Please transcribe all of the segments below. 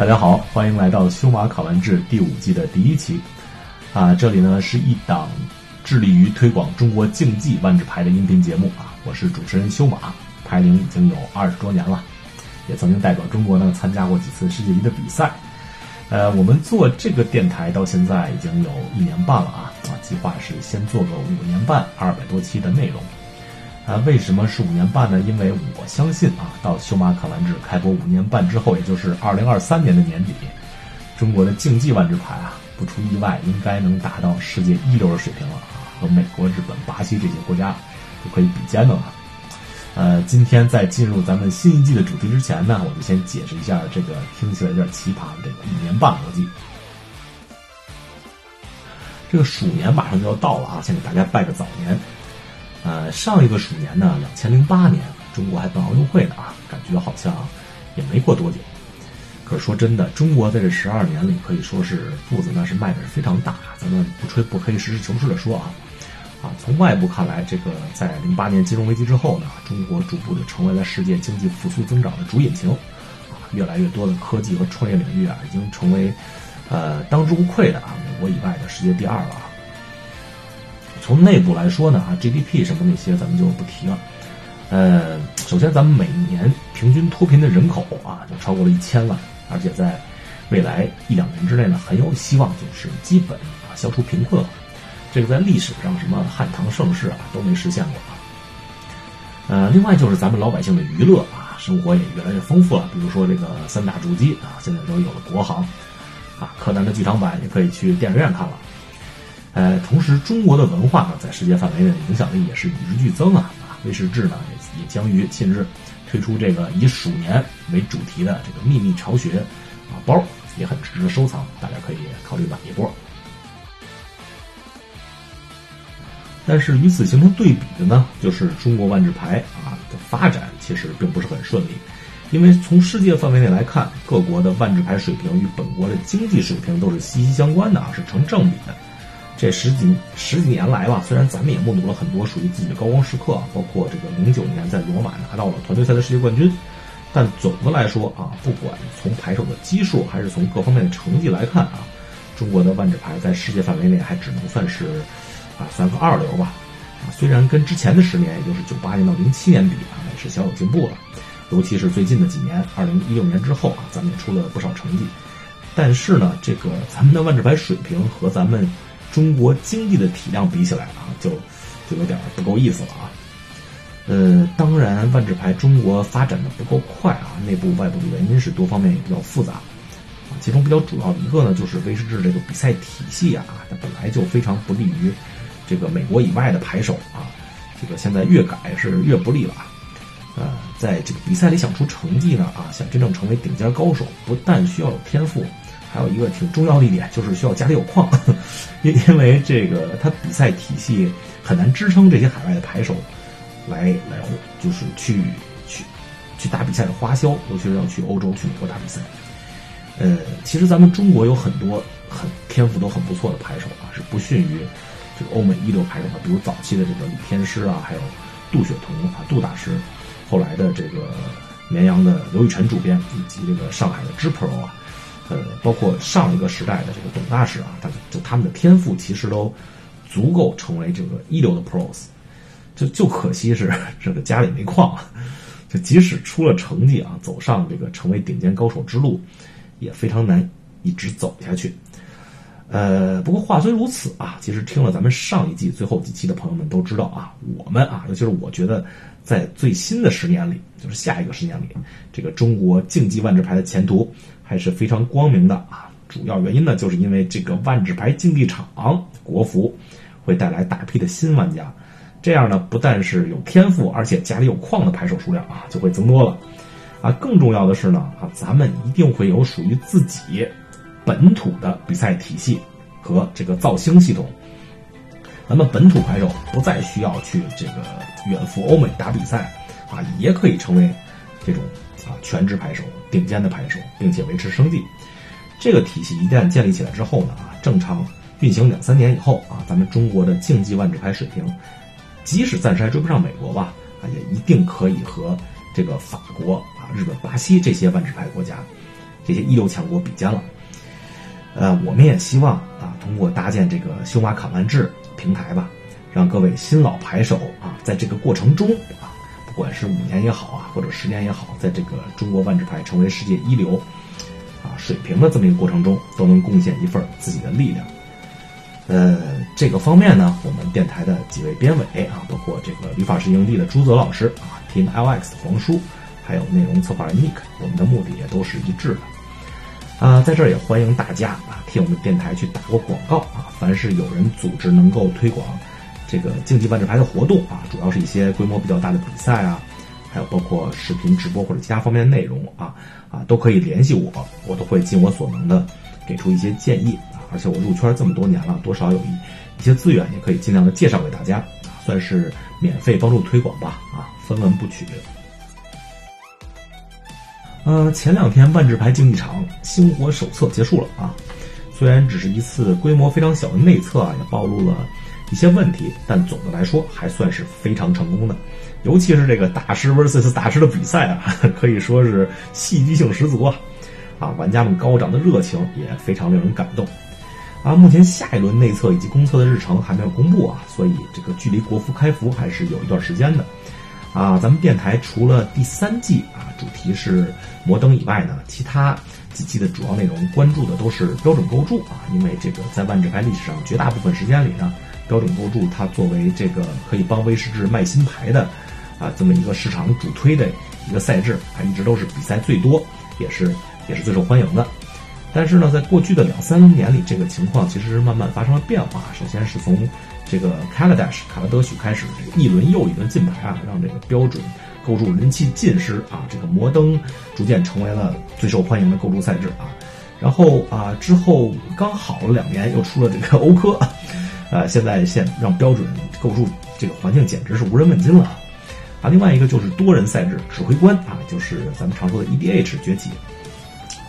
大家好，欢迎来到《修马考完制》第五季的第一期。啊，这里呢是一档致力于推广中国竞技万智牌的音频节目啊。我是主持人修马，牌龄已经有二十多年了，也曾经代表中国呢参加过几次世界级的比赛。呃，我们做这个电台到现在已经有一年半了啊啊，计划是先做个五年半，二百多期的内容。那，为什么是五年半呢？因为我相信啊，到修马卡完制开播五年半之后，也就是二零二三年的年底，中国的竞技万智牌啊，不出意外，应该能达到世界一流的水平了啊，和美国、日本、巴西这些国家就可以比肩的了。呃，今天在进入咱们新一季的主题之前呢，我就先解释一下这个听起来有点奇葩的这个五年半逻辑。这个鼠年马上就要到了啊，先给大家拜个早年。呃，上一个鼠年呢，两千零八年，中国还办奥运会呢啊，感觉好像也没过多久。可是说真的，中国在这十二年里可以说是步子那是迈的是非常大。咱们不吹不黑，实事求是的说啊，啊，从外部看来，这个在零八年金融危机之后呢，中国逐步的成为了世界经济复苏增长的主引擎，啊，越来越多的科技和创业领域啊，已经成为呃当之无愧的啊美国以外的世界第二了啊。从内部来说呢，啊，GDP 什么那些咱们就不提了。呃，首先咱们每年平均脱贫的人口啊，就超过了一千万，而且在未来一两年之内呢，很有希望就是基本啊消除贫困了。这个在历史上什么汉唐盛世啊都没实现过啊。呃，另外就是咱们老百姓的娱乐啊，生活也越来越丰富了。比如说这个三大主机啊，现在都有了国行啊，柯南的剧场版也可以去电影院看了。呃，同时，中国的文化呢，在世界范围内的影响力也是与日俱增啊！啊，威士忌呢，也也将于近日推出这个以鼠年为主题的这个秘密巢穴啊包，也很值得收藏，大家可以考虑买一波。但是与此形成对比的呢，就是中国万智牌啊的发展其实并不是很顺利，因为从世界范围内来看，各国的万智牌水平与本国的经济水平都是息息相关的啊，是成正比的。这十几十几年来吧，虽然咱们也目睹了很多属于自己的高光时刻，包括这个零九年在罗马拿到了团队赛的世界冠军，但总的来说啊，不管从牌手的基数还是从各方面的成绩来看啊，中国的万智牌在世界范围内还只能算是啊算个二流吧。啊，虽然跟之前的十年，也就是九八年到零七年比啊，也是小有进步了，尤其是最近的几年，二零一六年之后啊，咱们也出了不少成绩。但是呢，这个咱们的万智牌水平和咱们中国经济的体量比起来啊，就就有点不够意思了啊。呃，当然，万智牌中国发展的不够快啊，内部外部的原因是多方面也比较复杂啊。其中比较主要的一个呢，就是威士忌这个比赛体系啊，它本来就非常不利于这个美国以外的牌手啊。这个现在越改是越不利了啊。呃，在这个比赛里想出成绩呢啊，想真正成为顶尖高手，不但需要有天赋。还有一个挺重要的一点，就是需要家里有矿，因因为这个它比赛体系很难支撑这些海外的牌手来来就是去去去打比赛的花销，尤其是要去欧洲、去美国打比赛。呃，其实咱们中国有很多很天赋都很不错的牌手啊，是不逊于这个欧美一流牌手的，比如早期的这个李天师啊，还有杜雪桐啊，杜大师，后来的这个绵阳的刘雨辰主编，以及这个上海的知 pro 啊。呃，包括上一个时代的这个董大师啊，他就他们的天赋其实都足够成为这个一流的 pros，就就可惜是这个家里没矿，就即使出了成绩啊，走上这个成为顶尖高手之路，也非常难一直走下去。呃，不过话虽如此啊，其实听了咱们上一季最后几期的朋友们都知道啊，我们啊，尤其是我觉得在最新的十年里，就是下一个十年里，这个中国竞技万智牌的前途。还是非常光明的啊！主要原因呢，就是因为这个万智牌竞技场国服会带来大批的新玩家，这样呢，不但是有天赋，而且家里有矿的牌手数量啊就会增多了啊！更重要的是呢啊，咱们一定会有属于自己本土的比赛体系和这个造星系统，咱们本土牌手不再需要去这个远赴欧美打比赛啊，也可以成为这种。全职牌手，顶尖的牌手，并且维持生计，这个体系一旦建立起来之后呢，啊，正常运行两三年以后啊，咱们中国的竞技万智牌水平，即使暂时还追不上美国吧，啊，也一定可以和这个法国啊、日本、巴西这些万智牌国家，这些一流强国比肩了。呃，我们也希望啊，通过搭建这个修马卡万智平台吧，让各位新老牌手啊，在这个过程中啊，不管是五年也好啊，或者十年也好，在这个中国万智牌成为世界一流啊水平的这么一个过程中，都能贡献一份自己的力量。呃，这个方面呢，我们电台的几位编委啊，包括这个旅法师营地的朱泽老师啊，Team LX 黄叔，还有内容策划人 Nick，我们的目的也都是一致的。啊，在这儿也欢迎大家啊，替我们电台去打过广告啊。凡是有人组织能够推广这个竞技万智牌的活动啊，主要是一些规模比较大的比赛啊，还有包括视频直播或者其他方面的内容啊啊，都可以联系我，我都会尽我所能的给出一些建议啊。而且我入圈这么多年了，多少有一一些资源，也可以尽量的介绍给大家，算是免费帮助推广吧，啊，分文不取。呃，前两天万智牌竞技场星火手册结束了啊，虽然只是一次规模非常小的内测啊，也暴露了一些问题，但总的来说还算是非常成功的。尤其是这个大师 vs 大师的比赛啊，可以说是戏剧性十足啊，啊，玩家们高涨的热情也非常令人感动。啊，目前下一轮内测以及公测的日程还没有公布啊，所以这个距离国服开服还是有一段时间的。啊，咱们电台除了第三季啊主题是摩登以外呢，其他几季的主要内容关注的都是标准构筑啊，因为这个在万智牌历史上绝大部分时间里呢，标准构筑它作为这个可以帮威士忌卖新牌的啊这么一个市场主推的一个赛制，它一直都是比赛最多，也是也是最受欢迎的。但是呢，在过去的两三年里，这个情况其实慢慢发生了变化。首先是从这个 Kaladesh 卡拉德许开始，这个一轮又一轮进牌啊，让这个标准构筑人气尽失啊。这个摩登逐渐成为了最受欢迎的构筑赛制啊。然后啊，之后刚好了两年，又出了这个欧科，呃，现在现让标准构筑这个环境简直是无人问津了啊。另外一个就是多人赛制指挥官啊，就是咱们常说的 EDH 崛起。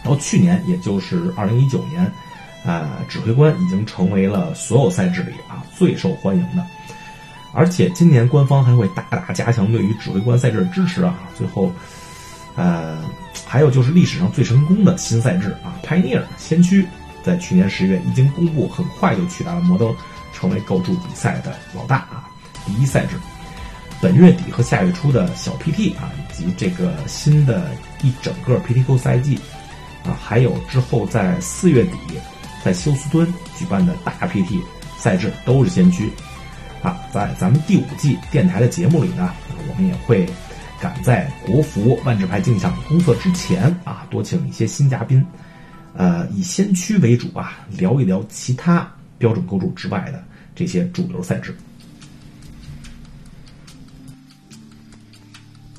到去年，也就是二零一九年，啊，指挥官已经成为了所有赛制里啊最受欢迎的，而且今年官方还会大大加强对于指挥官赛制的支持啊。最后，呃，还有就是历史上最成功的新赛制啊，Pioneer 先驱，在去年十月一经公布，很快就取代了摩登，成为构筑比赛的老大啊，第一赛制。本月底和下月初的小 PT 啊，以及这个新的一整个 PTQ 赛季。啊，还有之后在四月底，在休斯敦举办的大 PT 赛制都是先驱。啊，在咱们第五季电台的节目里呢，我们也会赶在国服万智牌竞技场公测之前啊，多请一些新嘉宾，呃，以先驱为主啊，聊一聊其他标准构筑之外的这些主流赛制。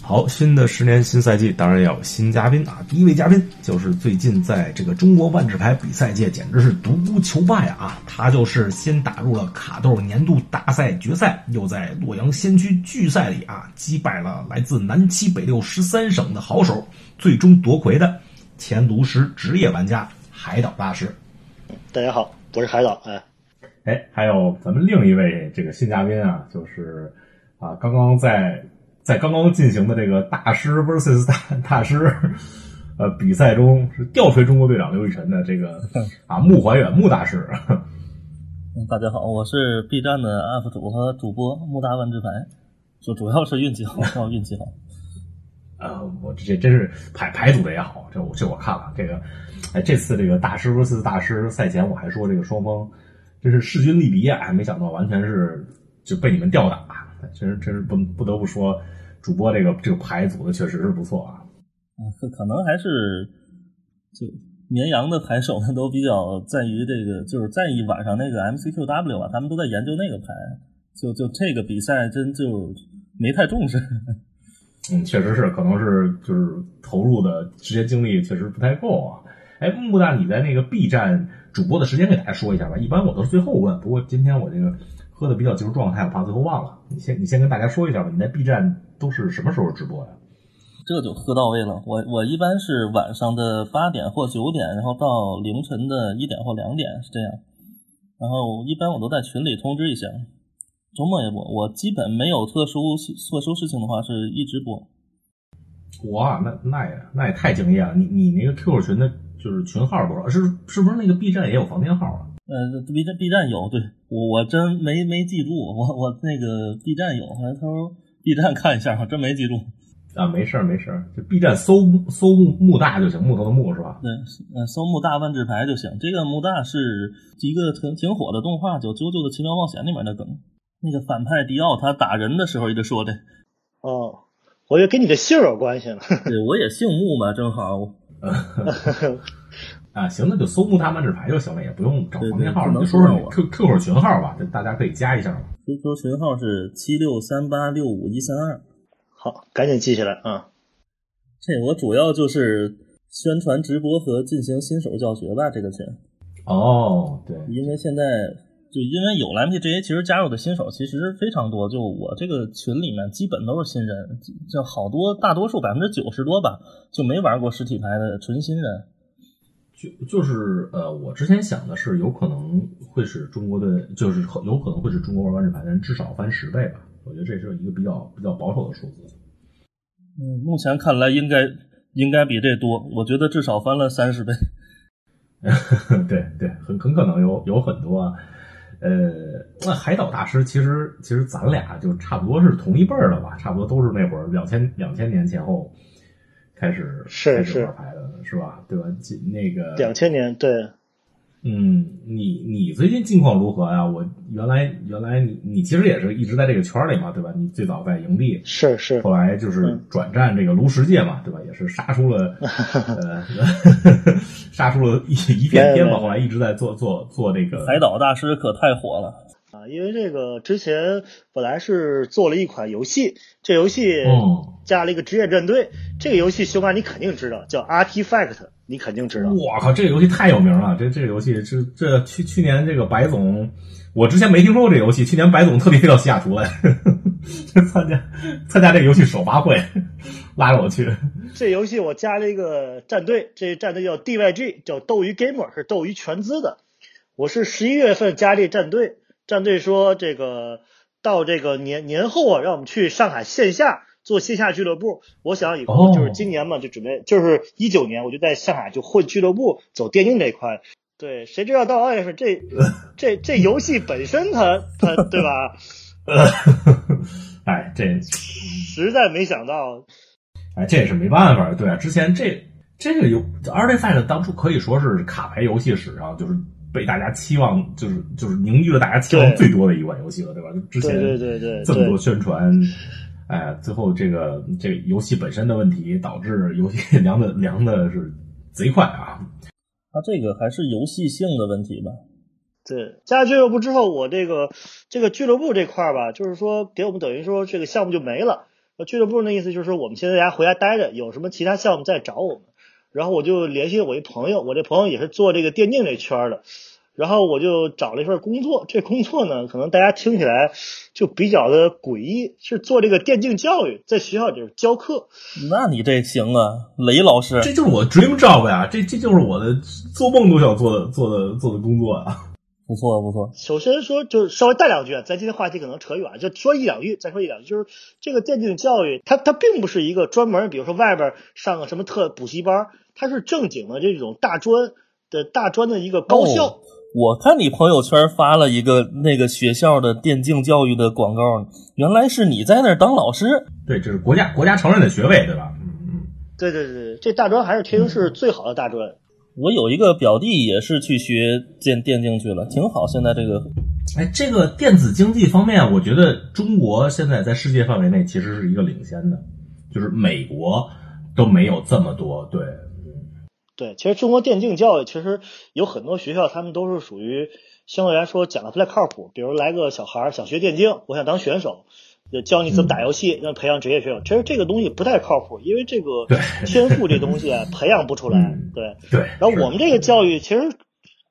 好，新的十年新赛季，当然要有新嘉宾啊！第一位嘉宾就是最近在这个中国万智牌比赛界简直是独孤求败啊！他就是先打入了卡豆年度大赛决赛，又在洛阳先驱巨赛里啊击败了来自南七北六十三省的好手，最终夺魁的前炉石职业玩家海岛大师。大家好，我是海岛。哎，哎，还有咱们另一位这个新嘉宾啊，就是啊刚刚在。在刚刚进行的这个大师 vs 大大师，呃，比赛中是吊锤中国队长刘雨辰的这个 啊穆怀远穆大师。嗯，大家好，我是 B 站的 UP 主和主播穆大万智牌，就主要是运气好，运气好。啊，我这真是排排组的也好，这我这我看了这个，哎，这次这个大师 vs 大师赛前我还说这个双方真是势均力敌啊，还没想到完全是就被你们吊打。真是真是不不得不说，主播这个这个牌组的确实是不错啊。嗯，可能还是就绵阳的牌手们都比较在于这个，就是在意晚上那个 MCQW 啊，他们都在研究那个牌。就就这个比赛真就没太重视。嗯，确实是，可能是就是投入的时间精力确实不太够啊。哎，木大，你在那个 B 站主播的时间给大家说一下吧。一般我都是最后问，不过今天我这个。喝的比较进入状态，我怕最后忘了。你先，你先跟大家说一下吧。你在 B 站都是什么时候直播呀？这就喝到位了。我我一般是晚上的八点或九点，然后到凌晨的一点或两点是这样。然后一般我都在群里通知一下。周末也播，我基本没有特殊特殊事情的话是一直播。哇，那那也那也太敬业了。你你那个 QQ 群的就是群号多少？是是不是那个 B 站也有房间号啊？呃，B 站 B 站有，对我我真没没记住，我我那个 B 站有，回头 B 站看一下，我真没记住。啊，没事儿没事儿，就 B 站搜搜木木大就行，木头的木是吧？对，呃，搜木大万智牌就行。这个木大是一个挺挺火的动画，叫《啾啾的奇妙冒险》里面的梗。那个反派迪奥他打人的时候一直说的。哦，我觉得跟你的姓有关系呢。对，我也姓木嘛，正好。啊，行，那就搜木大万智牌就行了，也不用找房间号，你就说说 Q Q 会群号吧，这大家可以加一下嘛。QQ 群号是七六三八六五一三二。好，赶紧记下来啊！这我主要就是宣传直播和进行新手教学吧。这个群哦，对，因为现在就因为有了 MTGA，其实加入的新手其实非常多。就我这个群里面，基本都是新人，就好多大多数百分之九十多吧，就没玩过实体牌的纯新人。就就是呃，我之前想的是，有可能会是中国的，就是有可能会是中国玩万智牌的人至少翻十倍吧。我觉得这是一个比较比较保守的数字。嗯，目前看来应该应该比这多。我觉得至少翻了三十倍。对对，很很可能有有很多。呃，那海岛大师其实其实咱俩就差不多是同一辈儿的吧，差不多都是那会儿两千两千年前后开始是是玩牌的，是吧？对吧？那个两千年对。嗯，你你最近近况如何呀？我原来原来你你其实也是一直在这个圈里嘛，对吧？你最早在营地，是是，后来就是转战这个炉石界嘛，对吧？也是杀出了 呃，杀出了一一片天嘛。后来一直在做做做这个海岛大师，可太火了啊！因为这个之前本来是做了一款游戏，这游戏加了一个职业战队，这个游戏修哥你肯定知道，叫 Artifact。你肯定知道，我靠，这个游戏太有名了。这这个游戏这这去去年这个白总，我之前没听说过这游戏。去年白总特别飞到西雅图来参加参加这个游戏首发会，拉着我去。这游戏我加了一个战队，这战队叫 DYG，叫斗鱼 Gamer，是斗鱼全资的。我是十一月份加这战队，战队说这个到这个年年后啊，让我们去上海线下。做线下俱乐部，我想以后就是今年嘛，就准备就是一九年，我就在上海就混俱乐部，走电竞这一块。对，谁知道到二月份这 这这游戏本身它它对吧？哎，这实在没想到。哎，这也是没办法。对啊，之前这这个游 Artifact 当初可以说是卡牌游戏史上就是被大家期望，就是就是凝聚了大家期望最多的一款游戏了，对吧？之前对对对这么多宣传。哎，最后这个这个游戏本身的问题导致游戏 凉的凉的是贼快啊！它这个还是游戏性的问题吧？对，加俱乐部之后，我这个这个俱乐部这块吧，就是说给我们等于说这个项目就没了。俱乐部那意思就是说，我们现在大家回家待着，有什么其他项目再找我们。然后我就联系我一朋友，我这朋友也是做这个电竞这圈的。然后我就找了一份工作，这工作呢，可能大家听起来就比较的诡异，是做这个电竞教育，在学校里教课。那你这行啊，雷老师，这就是我 dream job 呀，这这就是我的做梦都想做的做的做的工作啊。不错不错。首先说，就是稍微带两句，咱今天话题可能扯远，就说一两句，再说一两句，就是这个电竞教育，它它并不是一个专门，比如说外边上个什么特补习班，它是正经的这种大专的大专的一个高校。我看你朋友圈发了一个那个学校的电竞教育的广告，原来是你在那儿当老师。对，这是国家国家承认的学位，对吧？嗯嗯。对对对，这大专还是天津市最好的大专。我有一个表弟也是去学电电竞去了，挺好。现在这个，哎，这个电子竞技方面，我觉得中国现在在世界范围内其实是一个领先的，就是美国都没有这么多。对。对，其实中国电竞教育其实有很多学校，他们都是属于相对来说讲的不太靠谱。比如来个小孩想学电竞，我想当选手，教你怎么打游戏，让培养职业选手。其实这个东西不太靠谱，因为这个天赋这东西啊，培养不出来。对对。然后我们这个教育其实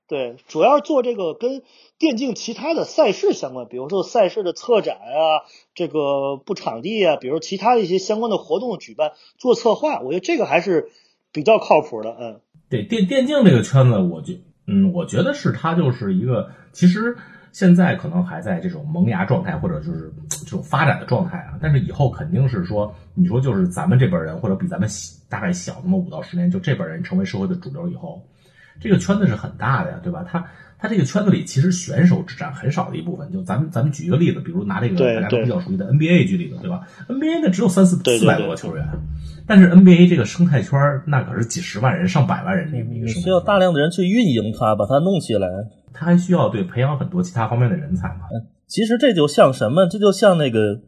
对，主要做这个跟电竞其他的赛事相关，比如说赛事的策展啊，这个布场地啊，比如其他的一些相关的活动举办做策划，我觉得这个还是。比较靠谱的，嗯，对电电竞这个圈子，我觉，嗯，我觉得是它就是一个，其实现在可能还在这种萌芽状态，或者就是这种发展的状态啊。但是以后肯定是说，你说就是咱们这辈人或者比咱们大概小那么五到十年，就这辈人成为社会的主流以后，这个圈子是很大的呀，对吧？他他这个圈子里其实选手只占很少的一部分。就咱们咱们举一个例子，比如拿这个大家都比较熟悉的 NBA 举例子，对吧？NBA 那只有三四四百多个球员，但是 NBA 这个生态圈那可是几十万人、上百万人的，你需要大量的人去运营它，把它弄起来。它还需要对培养很多其他方面的人才嘛？其实这就像什么？这就像那个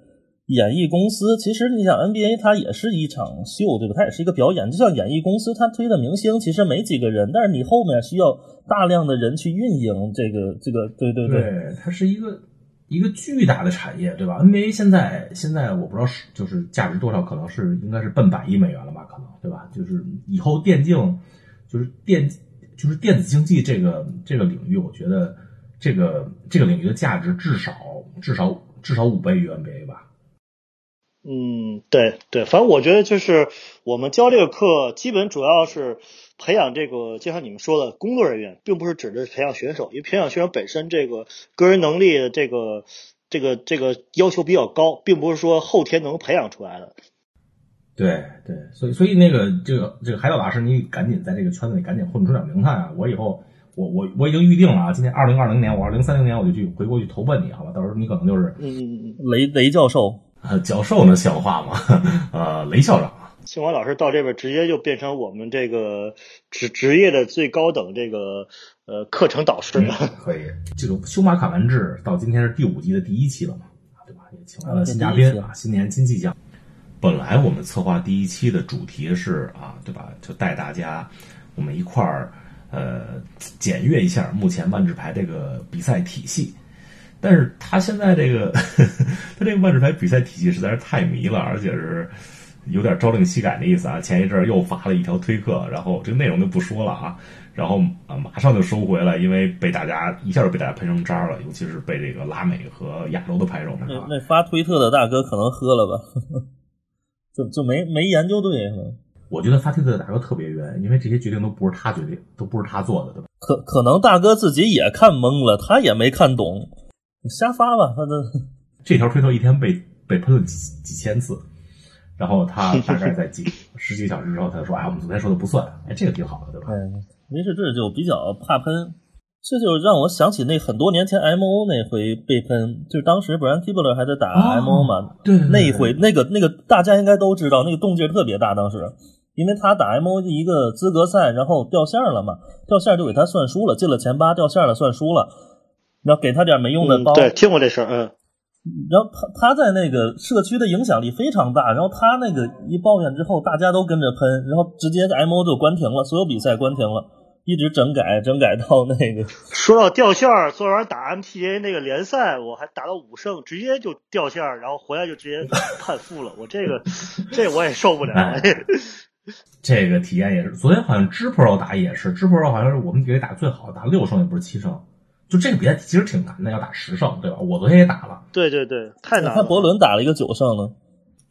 演艺公司。其实你想 NBA，它也是一场秀，对吧？它也是一个表演。就像演艺公司，它推的明星其实没几个人，但是你后面需要大量的人去运营这个这个。对对对，它是一个一个巨大的产业，对吧？NBA 现在现在我不知道是就是价值多少，可能是应该是奔百亿美元了吧？可能对吧？就是以后电竞就是电。就是电子竞技这个这个领域，我觉得这个这个领域的价值至少至少至少五倍于 NBA 吧。嗯，对对，反正我觉得就是我们教这个课，基本主要是培养这个，就像你们说的工作人员，并不是指的是培养选手，因为培养选手本身这个个人能力这个这个这个要求比较高，并不是说后天能培养出来的。对对，所以所以那个这个这个海岛大师，你赶紧在这个圈子里赶紧混出点名堂啊！我以后我我我已经预定了啊，今年二零二零年，我二零三零年我就去回国去投奔你，好吧？到时候你可能就是嗯嗯嗯雷雷教授啊，教授能像话吗？呃，雷校长，清华老师到这边直接就变成我们这个职职业的最高等这个呃课程导师了。可以，这个修马卡完制到今天是第五季的第一期了嘛？对吧？也请来了新嘉宾啊，新年新气象。本来我们策划第一期的主题是啊，对吧？就带大家我们一块儿呃检阅一下目前万智牌这个比赛体系。但是他现在这个 他这个万智牌比赛体系实在是太迷了，而且是有点朝令夕改的意思啊。前一阵又发了一条推特，然后这个内容就不说了啊，然后啊马上就收回了，因为被大家一下就被大家喷成渣了，尤其是被这个拉美和亚洲的牌手们。那那发推特的大哥可能喝了吧？就就没没研究对，我觉得发推特的大哥特别冤，因为这些决定都不是他决定，都不是他做的，对吧？可可能大哥自己也看懵了，他也没看懂，瞎发吧，他的 这条推特一天被被喷了几几千次，然后他大概在几 十几个小时之后，他就说：“哎，我们昨天说的不算。”哎，这个挺好的，对吧？嗯，没事，这就比较怕喷。这就让我想起那很多年前 M O 那回被喷，就是当时 Brian Kibler 还在打 M O 嘛，对，那一回那个那个大家应该都知道，那个动静特别大，当时因为他打 M O 一个资格赛，然后掉线了嘛，掉线就给他算输了，进了前八，掉线了算输了，然后给他点没用的包，对，听过这事儿，嗯，然后他他在那个社区的影响力非常大，然后他那个一抱怨之后，大家都跟着喷，然后直接 M O 就关停了，所有比赛关停了。一直整改，整改到那个。说到掉线儿，昨晚打 MTA 那个联赛，我还打到五胜，直接就掉线儿，然后回来就直接判负了。我这个，这我也受不了。这个体验也是，昨天好像 G Pro 打也是，G Pro 好像是我们给打最好，打六胜也不是七胜。就这个比赛其实挺难的，要打十胜，对吧？我昨天也打了。对对对，太难了。他伯伦打了一个九胜呢。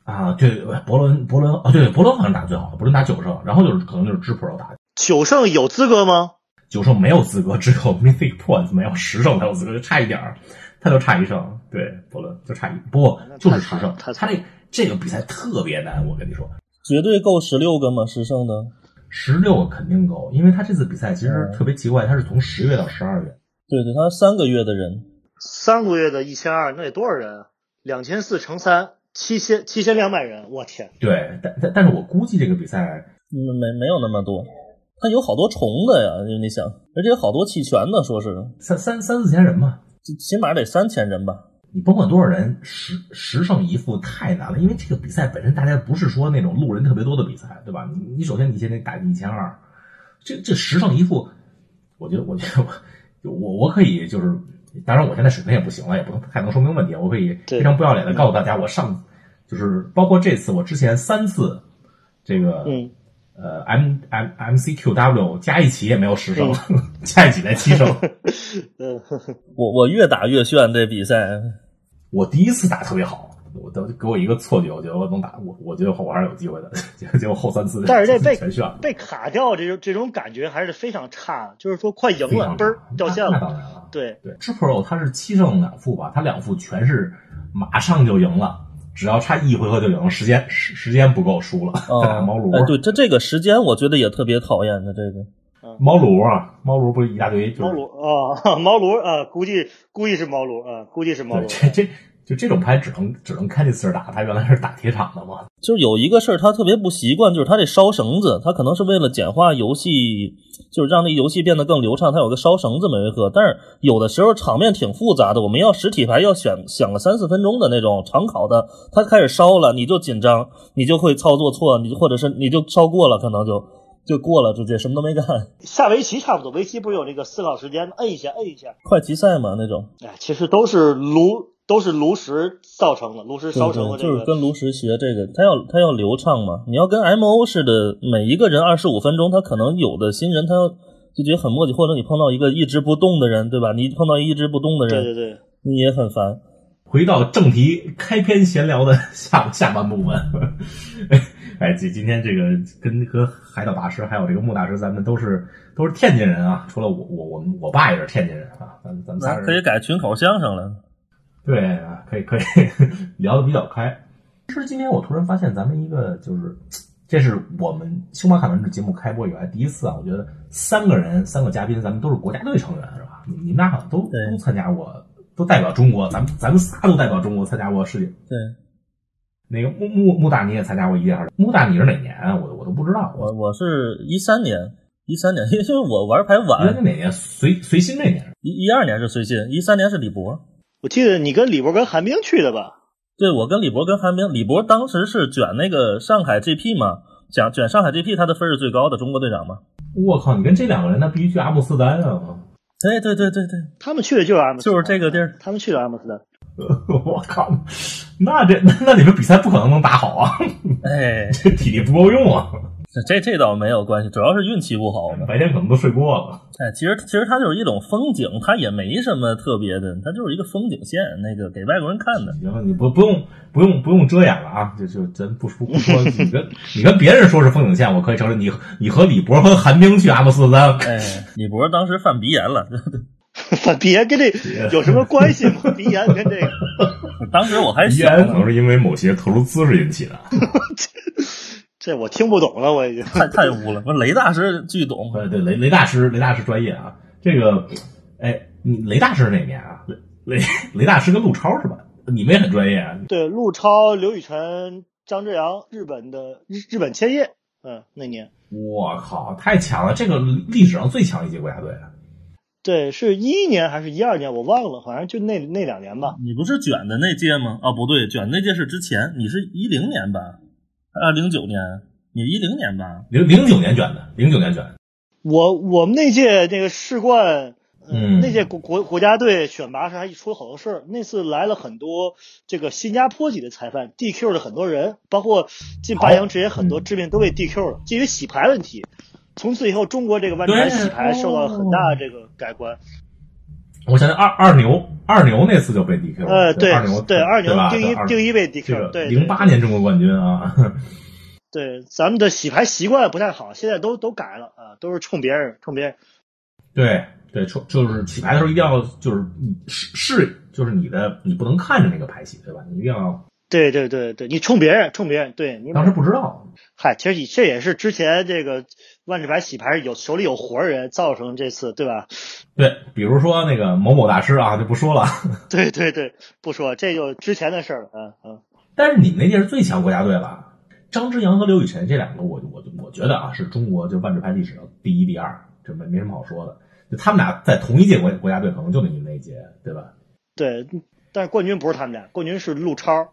啊，对，伯伦伯伦啊，对，伯伦好像打最好，伯伦打九胜，然后就是可能就是 G Pro 打。九胜有资格吗？九胜没有资格，只有 Mythic Points 没有十胜才有资格，就差一点儿，他就差一胜。对，伯伦就差一，不过就是十胜。他他这这个比赛特别难，我跟你说，绝对够十六个吗？十胜的，十六个肯定够，因为他这次比赛其实特别奇怪，他是从十月到十二月。对对，他三个月的人，三个月的一千二，那得多少人？两千四乘三，七千七千两百人，我天！对，但但但是我估计这个比赛没没有那么多。他有好多重的呀，就你想，而且有好多弃权的，说是三三三四千人吧，起码得三千人吧。你甭管多少人，十十胜一负太难了，因为这个比赛本身大家不是说那种路人特别多的比赛，对吧？你你首先你先得打一千二，这这十胜一负，我觉得我觉得我我我可以就是，当然我现在水平也不行了，也不能太能说明问题，我可以非常不要脸的告诉大家，我上就是包括这次我之前三次这个。呃，M M M C Q W 加一起也没有十胜，加一起才七胜。我我越打越炫这比赛。我第一次打特别好，我都给我一个错觉，我觉得我能打，我我觉得我还是有机会的。结果后三次，但是这被被卡掉，这种这种感觉还是非常差，就是说快赢了，嘣儿掉线了。那当然了，对对，G Pro 它是七胜两负吧，它两负全是马上就赢了，只要差一回合就赢了，时间时时间不够输了。哦打毛驴，哎，对，这这个时间我觉得也特别讨厌的这个。毛炉啊，毛炉不是一大堆，就是猫炉啊，猫炉啊，估计估计是猫炉啊，估计是猫对炉。这这就这种牌只能只能看这次打，他原来是打铁场的嘛。就是有一个事儿，他特别不习惯，就是他这烧绳子，他可能是为了简化游戏，就是让那游戏变得更流畅，他有个烧绳子每回合。但是有的时候场面挺复杂的，我们要实体牌要选想个三四分钟的那种长考的，他开始烧了，你就紧张，你就会操作错，你或者是你就烧过了，可能就就过了，直接什么都没干。下围棋差不多，围棋不是有那个思考时间吗？摁一下，摁一下。快棋赛嘛那种，哎，其实都是炉，都是炉石造成的，炉石烧成的这个，就是。跟炉石学这个，他要他要流畅嘛。你要跟 M O 似的，每一个人二十五分钟，他可能有的新人他就觉得很磨叽，或者你碰到一个一直不动的人，对吧？你碰到一直不动的人，对对对，你也很烦。回到正题，开篇闲聊的下下半部分。哎，今今天这个跟和海岛大师还有这个穆大师，咱们都是都是天津人啊，除了我我我我爸也是天津人啊，咱咱们仨可以改群口相声了。对啊，可以可以 聊的比较开。其实今天我突然发现，咱们一个就是，这是我们星巴卡文这节目开播以来第一次啊，我觉得三个人三个嘉宾，咱们都是国家队成员是吧？你你们俩好像都都参加过，都代表中国，咱们咱们仨都代表中国参加过世界。对那个穆穆穆大你也参加过一届还是？穆大你是哪年啊？我我都不知道。我我是一三年，一三年，因为我玩牌晚，哪年？随随心那年？一一二年是随心，一三年是李博。我记得你跟李博跟韩冰去的吧？对，我跟李博跟韩冰，李博当时是卷那个上海 GP 嘛，讲卷上海 GP，他的分是最高的中国队长嘛。我靠！你跟这两个人，那必须去阿姆斯特丹啊！对对对对对，他们去的就是阿姆斯，就是这个地儿。他们去的阿姆斯特丹。我靠！那这那那你们比赛不可能能打好啊！哎，这体力不够用啊！这这倒没有关系，主要是运气不好嘛。白天可能都睡过了。哎，其实其实它就是一种风景，它也没什么特别的，它就是一个风景线，那个给外国人看的。行了，你不不用不用不用遮掩了啊！就就咱不说不说，你跟你跟别人说是风景线，我可以承认。你你和李博和韩冰去阿姆斯特丹，哎，李博当时犯鼻炎了，犯鼻炎跟这有什么关系吗？鼻炎跟这个，当时我还鼻小呢，炎可能是因为某些特殊姿势引起的。这我听不懂了，我已经。太太污了。不是雷大师巨懂，对对，雷雷大师雷大师专业啊。这个，哎，你雷大师是哪年啊？雷雷雷大师跟陆超是吧？你们也很专业啊。对，陆超、刘雨辰、张志阳，日本的日日本千叶，嗯，那年我靠，太强了！这个历史上最强一届国家队啊。对，是一一年还是一二年，我忘了，好像就那那两年吧。你不是卷的那届吗？啊，不对，卷那届是之前，你是一零年吧？啊，零九年，你一零年吧？零零九年卷的，零九年卷。我我们那届那个世冠，呃嗯那届国国国家队选拔时还出了好多事儿。那次来了很多这个新加坡籍的裁判，DQ 了很多人，包括进八强之前很多嗯知名都被 DQ 了，基于洗牌问题。从此以后，中国这个万智牌洗牌受到了很大的这个改观。我想想，二二牛二牛那次就被 DQ 了。呃，对二牛对，二牛吧定一定一被 DQ，了对，零八年中国冠军啊。对，咱们的洗牌习惯不太好，现在都都改了啊，都是冲别人，冲别人。对对，冲就是洗牌的时候一定要就是你是是就是你的你不能看着那个牌洗对吧？你一定要。对对对对，你冲别人，冲别人，对你当时不知道，嗨，其实你这也是之前这个万智牌洗牌有手里有活儿人造成这次，对吧？对，比如说那个某某大师啊，就不说了。对对对，不说这就之前的事儿了，嗯嗯。但是你们那届是最强国家队了，张之阳和刘雨辰这两个我，我我觉得啊，是中国就万智牌历史上第一、第二，这没没什么好说的。就他们俩在同一届国国家队，可能就那你们那一届，对吧？对，但是冠军不是他们俩，冠军是陆超。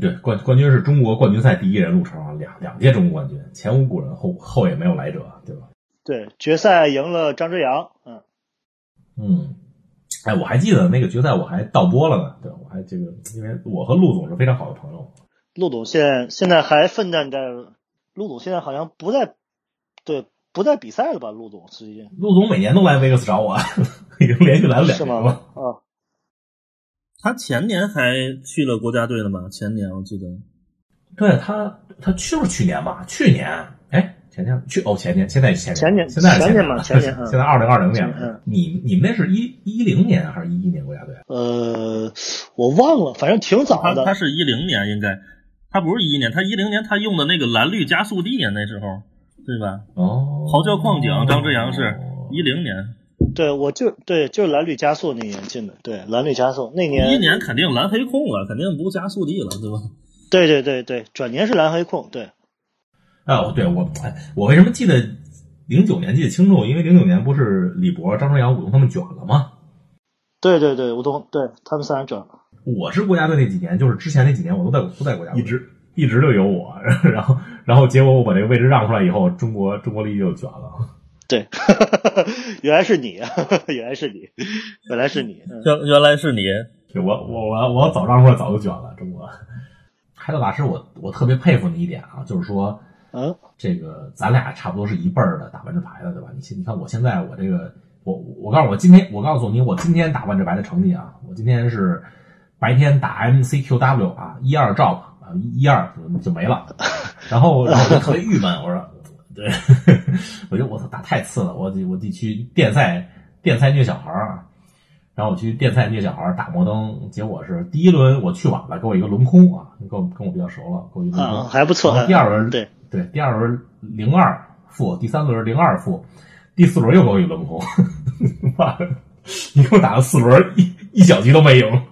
对，冠冠军是中国冠军赛第一人陆超啊，两两届中国冠军，前无古人，后后也没有来者，对吧？对，决赛赢了张之阳，嗯，嗯，哎，我还记得那个决赛我还倒播了呢，对？我还这个，因为我和陆总是非常好的朋友。陆总现在现在还奋战在，陆总现在好像不在，对，不在比赛了吧？陆总最近陆总每年都来维克斯找我，已经连续来了两是吗年了。？啊，他前年还去了国家队了吧？前年我记得，对他，他去不是去年吧？去年，哎，前年去哦，前年，现在前年前年现在前年年嘛前年嗯现在二零二零年嗯了。你你们那是一一零年还是一一年国家队？呃，我忘了，反正挺早的他。是一零年应该，他不是一一年，他一零年他用的那个蓝绿加速地啊，那时候对吧？哦，嚎叫矿井张之阳是一零年，对，我就对，就是蓝绿加速那年进的。对，蓝绿加速那一年，一年肯定蓝黑控了，肯定不加速地了，对吧？对对对对，转年是蓝黑控。对，哦，对我，哎，我为什么记得零九年记得清楚？因为零九年不是李博、张朝阳、武东他们卷了吗？对对对，武东，对他们三人卷了。我是国家队那几年，就是之前那几年，我都在都在国家队，一直一直就有我，然后然后结果我把这个位置让出来以后，中国中国力就卷了。对，原来是你，原来是你，原来是你。嗯原原来是你，对我我我我早让出来早就卷了，中国。海斗大师我，我特别佩服你一点啊，就是说，嗯这个咱俩差不多是一辈儿的打万智牌的，对吧？你现你看我现在我这个，我我告诉我今天我告诉你我今天打万智牌的成绩啊，我今天是白天打 MCQW 啊一二 drop 啊一一二就没了，然后然后我就特别郁闷，我说对，我就我操打太次了，我得我得去电赛电赛虐小孩儿啊。然后我去电赛虐小孩儿打摩登，结果是第一轮我去晚了，给我一个轮空啊，跟我跟我比较熟了，给我一个轮空。啊，还不错。然后第二轮对，对，第二轮零二负，第三轮零二负，第四轮又给我一轮空，妈的，一共打了四轮，一一小局都没赢。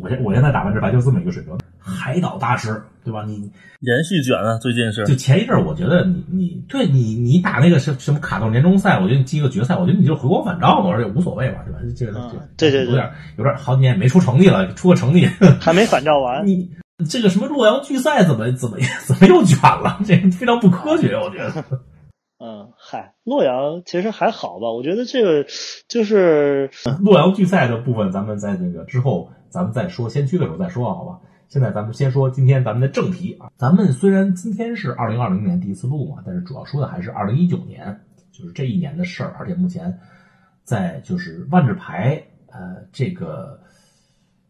我现我现在打完这牌就这么一个水平，海岛大师对吧？你连续卷啊，最近是就前一阵儿，我觉得你你对你你打那个什什么卡斗年终赛，我觉得你进一个决赛，我觉得你就回光返照嘛，而且无所谓嘛，对吧？这个对对对有点有点好几年也没出成绩了，出个成绩，还没反照完。你这个什么洛阳巨赛怎么怎么 怎么又卷了？这个非常不科学，我觉得。嗯，嗨，洛阳其实还好吧？我觉得这个就是洛阳巨赛的部分，咱们在那个之后，咱们再说先驱的时候再说，好吧？现在咱们先说今天咱们的正题啊。咱们虽然今天是二零二零年第一次录嘛，但是主要说的还是二零一九年，就是这一年的事儿。而且目前在就是万智牌呃这个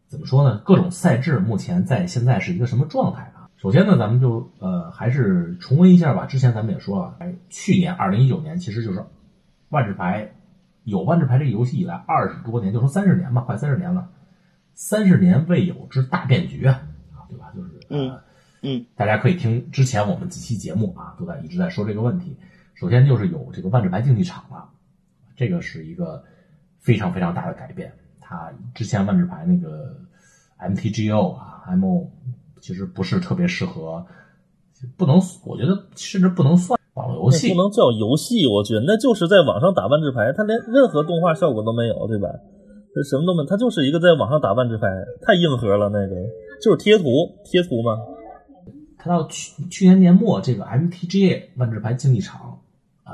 怎么说呢？各种赛制目前在现在是一个什么状态啊？首先呢，咱们就呃还是重温一下吧。之前咱们也说了，哎，去年二零一九年其实就是万智牌有万智牌这个游戏以来二十多年，就说三十年吧，快三十年了，三十年未有之大变局啊，啊对吧？就是嗯呃嗯大家可以听之前我们几期节目啊，都在一直在说这个问题。首先就是有这个万智牌竞技场了，这个是一个非常非常大的改变。它之前万智牌那个 MTGO 啊，MO 其实不是特别适合，不能，我觉得甚至不能算网络游戏不。能叫游戏，我觉得那就是在网上打万智牌，它连任何动画效果都没有，对吧？这什么都没，他就是一个在网上打万智牌，太硬核了，那个就是贴图贴图嘛。它到去去年年末，这个 MTGA 万智牌竞技场，呃，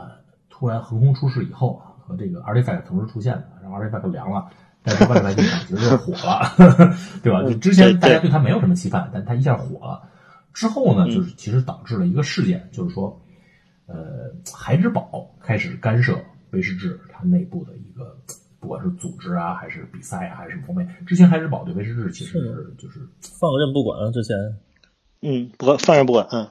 突然横空出世以后啊，和这个 Artifact 同时出现的，然后 Artifact 凉了，但是万智牌竞技场其实就火了，对吧？就之前大家对它没有什么期盼，但它一下火了。之后呢，就是其实导致了一个事件，就是说，呃，孩之宝开始干涉威士治它内部的一个，不管是组织啊，还是比赛啊，还是什么方面。之前海之宝对威士忌其实是就是放任不管了，之前。嗯，不管放任不管，嗯。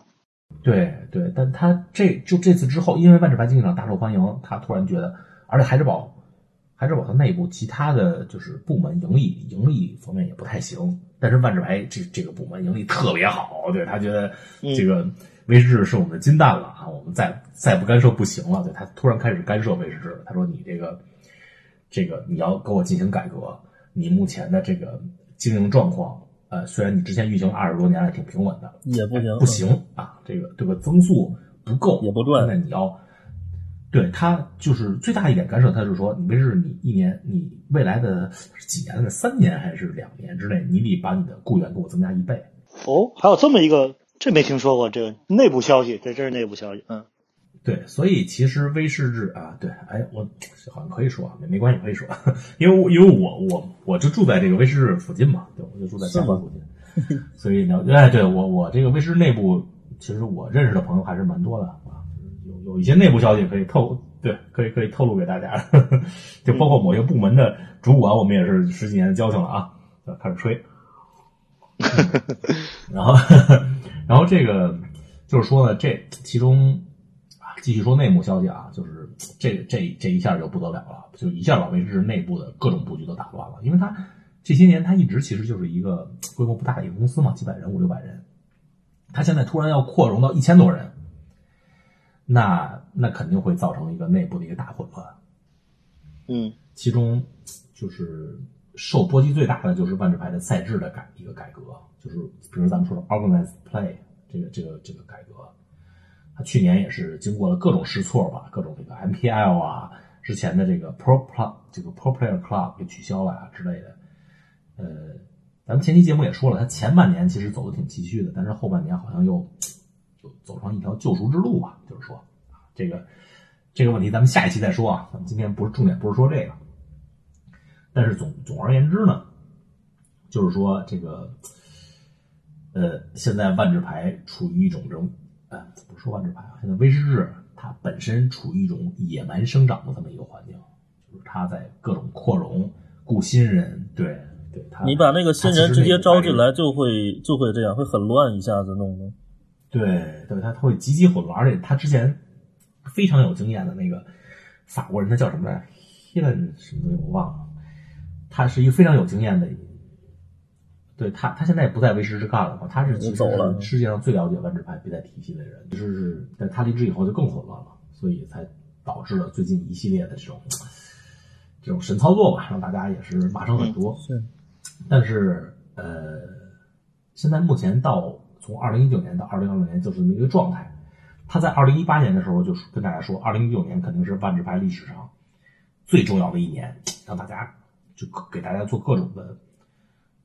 对对，但他这就这次之后，因为万智牌竞技场大受欢迎，他突然觉得，而且海之宝，海之宝它内部其他的就是部门盈利盈利方面也不太行，但是万智牌这这个部门盈利特别好，对他觉得这个威士治是我们的金蛋了啊，我们再再不干涉不行了，对他突然开始干涉威士治，他说你这个这个你要给我进行改革，你目前的这个经营状况。呃，虽然你之前运行二十多年还挺平稳的，也不行，不行啊，这个这个增速不够，也不赚那你要对他就是最大一点干涉，他就是说，你没事你一年，你未来的几年的三年还是两年之内，你得把你的雇员给我增加一倍。哦，还有这么一个，这没听说过，这个内部消息，这真是内部消息，嗯对，所以其实威士治啊，对，哎，我好像可以说啊，没没关系，可以说，因 为因为我我我就住在这个威士治附近嘛，对，我就住在厦门附近，所以呢，哎，对我我这个威士内部，其实我认识的朋友还是蛮多的啊，有有一些内部消息可以透，对，可以可以透露给大家，就包括某些部门的主管，我们也是十几年的交情了啊，开始吹，然后然后这个就是说呢，这其中继续说内幕消息啊，就是这这这一下就不得了了，就一下把威士忌内部的各种布局都打乱了。因为它这些年它一直其实就是一个规模不大的一个公司嘛，几百人五六百人，它现在突然要扩容到一千多人，那那肯定会造成一个内部的一个大混乱。嗯，其中就是受波及最大的就是万智牌的赛制的改一个改革，就是比如咱们说的 organized play 这个这个这个改革。去年也是经过了各种试错吧，各种这个 MPL 啊，之前的这个 Pro Club 这个 Pro Player Club 给取消了啊之类的。呃，咱们前期节目也说了，它前半年其实走的挺崎岖的，但是后半年好像又就走上一条救赎之路吧。就是说，这个这个问题咱们下一期再说啊，咱们今天不是重点，不是说这个。但是总总而言之呢，就是说这个呃，现在万智牌处于一种这种。呃，不说万智牌啊，现在威士忌它本身处于一种野蛮生长的这么一个环境，就是它在各种扩容、雇新人，对对。你把那个新人直接招进来，就会就会这样，会很乱，一下子弄的。对对，他他会极其混乱，而且他之前非常有经验的那个法国人，他叫什么来着？Helen 什么东西我忘了，他是一个非常有经验的。对他，他现在也不在威士之干了嘛？他是其实世界上最了解万智牌比赛体系的人，就是在他离职以后就更混乱了，所以才导致了最近一系列的这种这种神操作吧，让大家也是骂声很多。是，但是呃，现在目前到从二零一九年到二零二零年就是这么一个状态。他在二零一八年的时候就跟大家说，二零一九年肯定是万智牌历史上最重要的一年，让大家就给大家做各种的。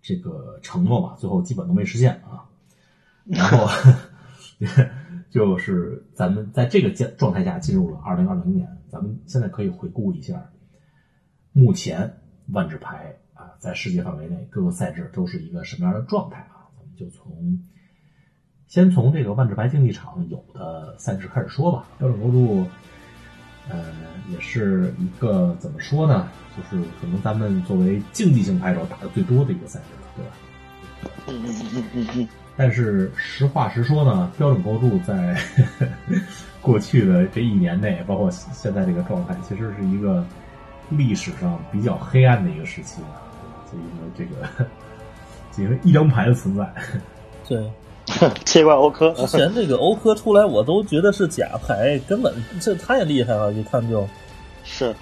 这个承诺吧，最后基本都没实现啊。然后 就是咱们在这个状态下进入了二零二零年，咱们现在可以回顾一下，目前万智牌啊在世界范围内各个赛制都是一个什么样的状态啊？咱们就从先从这个万智牌竞技场有的赛制开始说吧。标准国度，呃，也是一个怎么说呢？就是可能咱们作为竞技性牌手打的最多的一个赛事了，对吧？嗯嗯嗯嗯嗯。但是实话实说呢，标准构筑在 过去的这一年内，包括现在这个状态，其实是一个历史上比较黑暗的一个时期啊。就因为这个，因为一张牌的存在。对，切怪欧科。之前这个欧科出来，我都觉得是假牌，根本这太厉害了，一看就。是。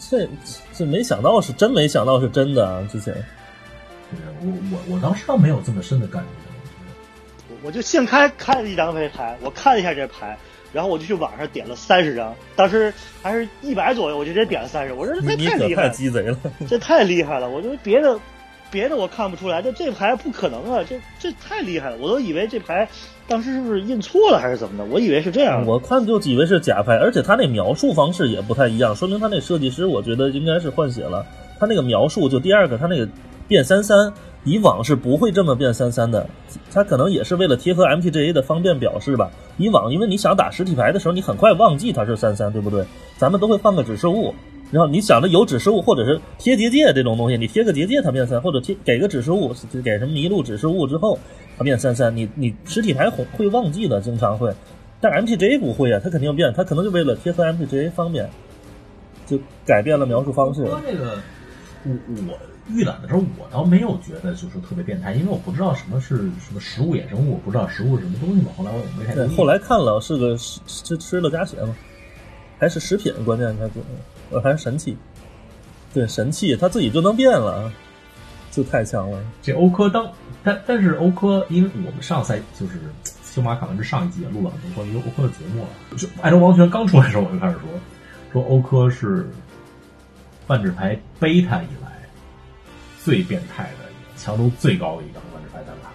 这这没想到是真没想到是真的啊！之前，对我我我当时倒没有这么深的感觉，我我就现开开了一张飞牌，我看了一下这牌，然后我就去网上点了三十张，当时还是一百左右，我就直接点了三十，我说这太厉害，太鸡贼了，这太厉害了！我觉得别的别的我看不出来，这这牌不可能啊，这这太厉害了，我都以为这牌。当时是不是印错了还是怎么的？我以为是这样，我看就以为是假牌，而且他那描述方式也不太一样，说明他那设计师我觉得应该是换血了。他那个描述就第二个，他那个变三三，以往是不会这么变三三的，他可能也是为了贴合 MTGA 的方便表示吧。以往因为你想打实体牌的时候，你很快忘记它是三三，对不对？咱们都会放个指示物。然后你想着有指示物，或者是贴结界这种东西，你贴个结界它变三，或者贴给个指示物，给什么麋鹿指示物之后它变三三，你你实体牌会会忘记的，经常会，但 MTGA 不会啊，它肯定变，它可能就为了贴合 MTGA 方便，就改变了描述方式。说这个，我我预览的时候，我倒没有觉得就是特别变态，因为我不知道什么是什么食物衍生物，我不知道食物是什么东西嘛。后来我也没太对，后来看了是个吃吃了加血嘛，还是食品，关键它就。呃，还是神器，对神器，他自己就能变了，就太强了。这欧科当，但但是欧科，因为我们上赛就是修马卡文之上一季也录了很多关于欧科的节目了。就爱州王权刚出来的时候，我就开始说，说欧科是万智牌贝塔以来最变态的、强度最高的一张万智牌单卡。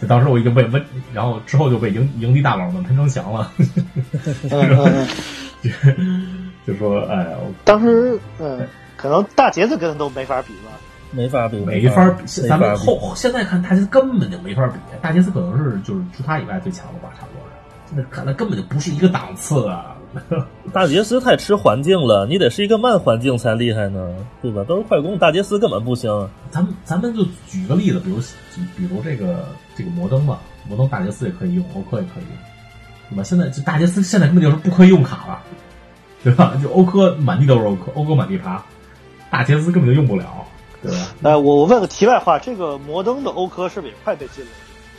就当时我已经被温，然后之后就被营营地大佬们喷成翔了。就说哎，当时嗯，可能大杰子跟他都没法比吧，没法比，没法比。咱们后现在看大杰斯根本就没法比，大杰斯可能是就是除他以外最强的吧，差不多是。那看那根本就不是一个档次啊！大杰斯太吃环境了，你得是一个慢环境才厉害呢，对吧？都是快攻，大杰斯根本不行。咱们咱们就举个例子，比如比如这个这个摩登吧，摩登大杰斯也可以用，欧克也可以用。对吧？现在就大杰斯现在根本就是不可以用卡了，对吧？就欧科满地都是欧科，欧科满地爬，大杰斯根本就用不了，对吧？哎，我我问个题外话，这个摩登的欧科是不是也快被禁了？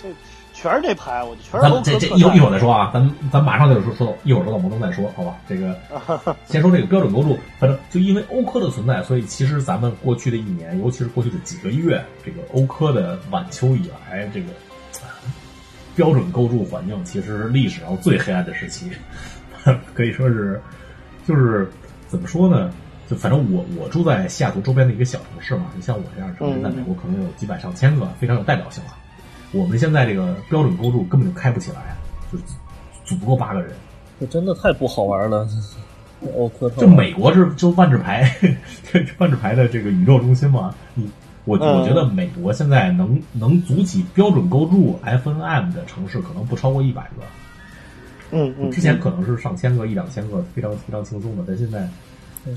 这全是这牌，我就全是这这一会儿一会儿再说啊，咱们咱马上就说说到一会儿说到摩登再说，好吧？这个 先说这个标准构筑，反正就因为欧科的存在，所以其实咱们过去的一年，尤其是过去的几个月，这个欧科的晚秋以来，这个呃标准构筑环境其实是历史上最黑暗的时期，可以说是就是怎么说呢？就反正我我住在西雅图周边的一个小城市嘛，你像我这样的城市，在美国可能有几百上千个，非常有代表性了。我们现在这个标准构筑根本就开不起来，就组不够八个人。这真的太不好玩了。这美国是就万智牌，这万智牌的这个宇宙中心嘛。你我嗯我觉得美国现在能能组起标准构筑 FNM 的城市可能不超过一百个，嗯嗯，之前可能是上千个、一两千个，非常非常轻松的，但现在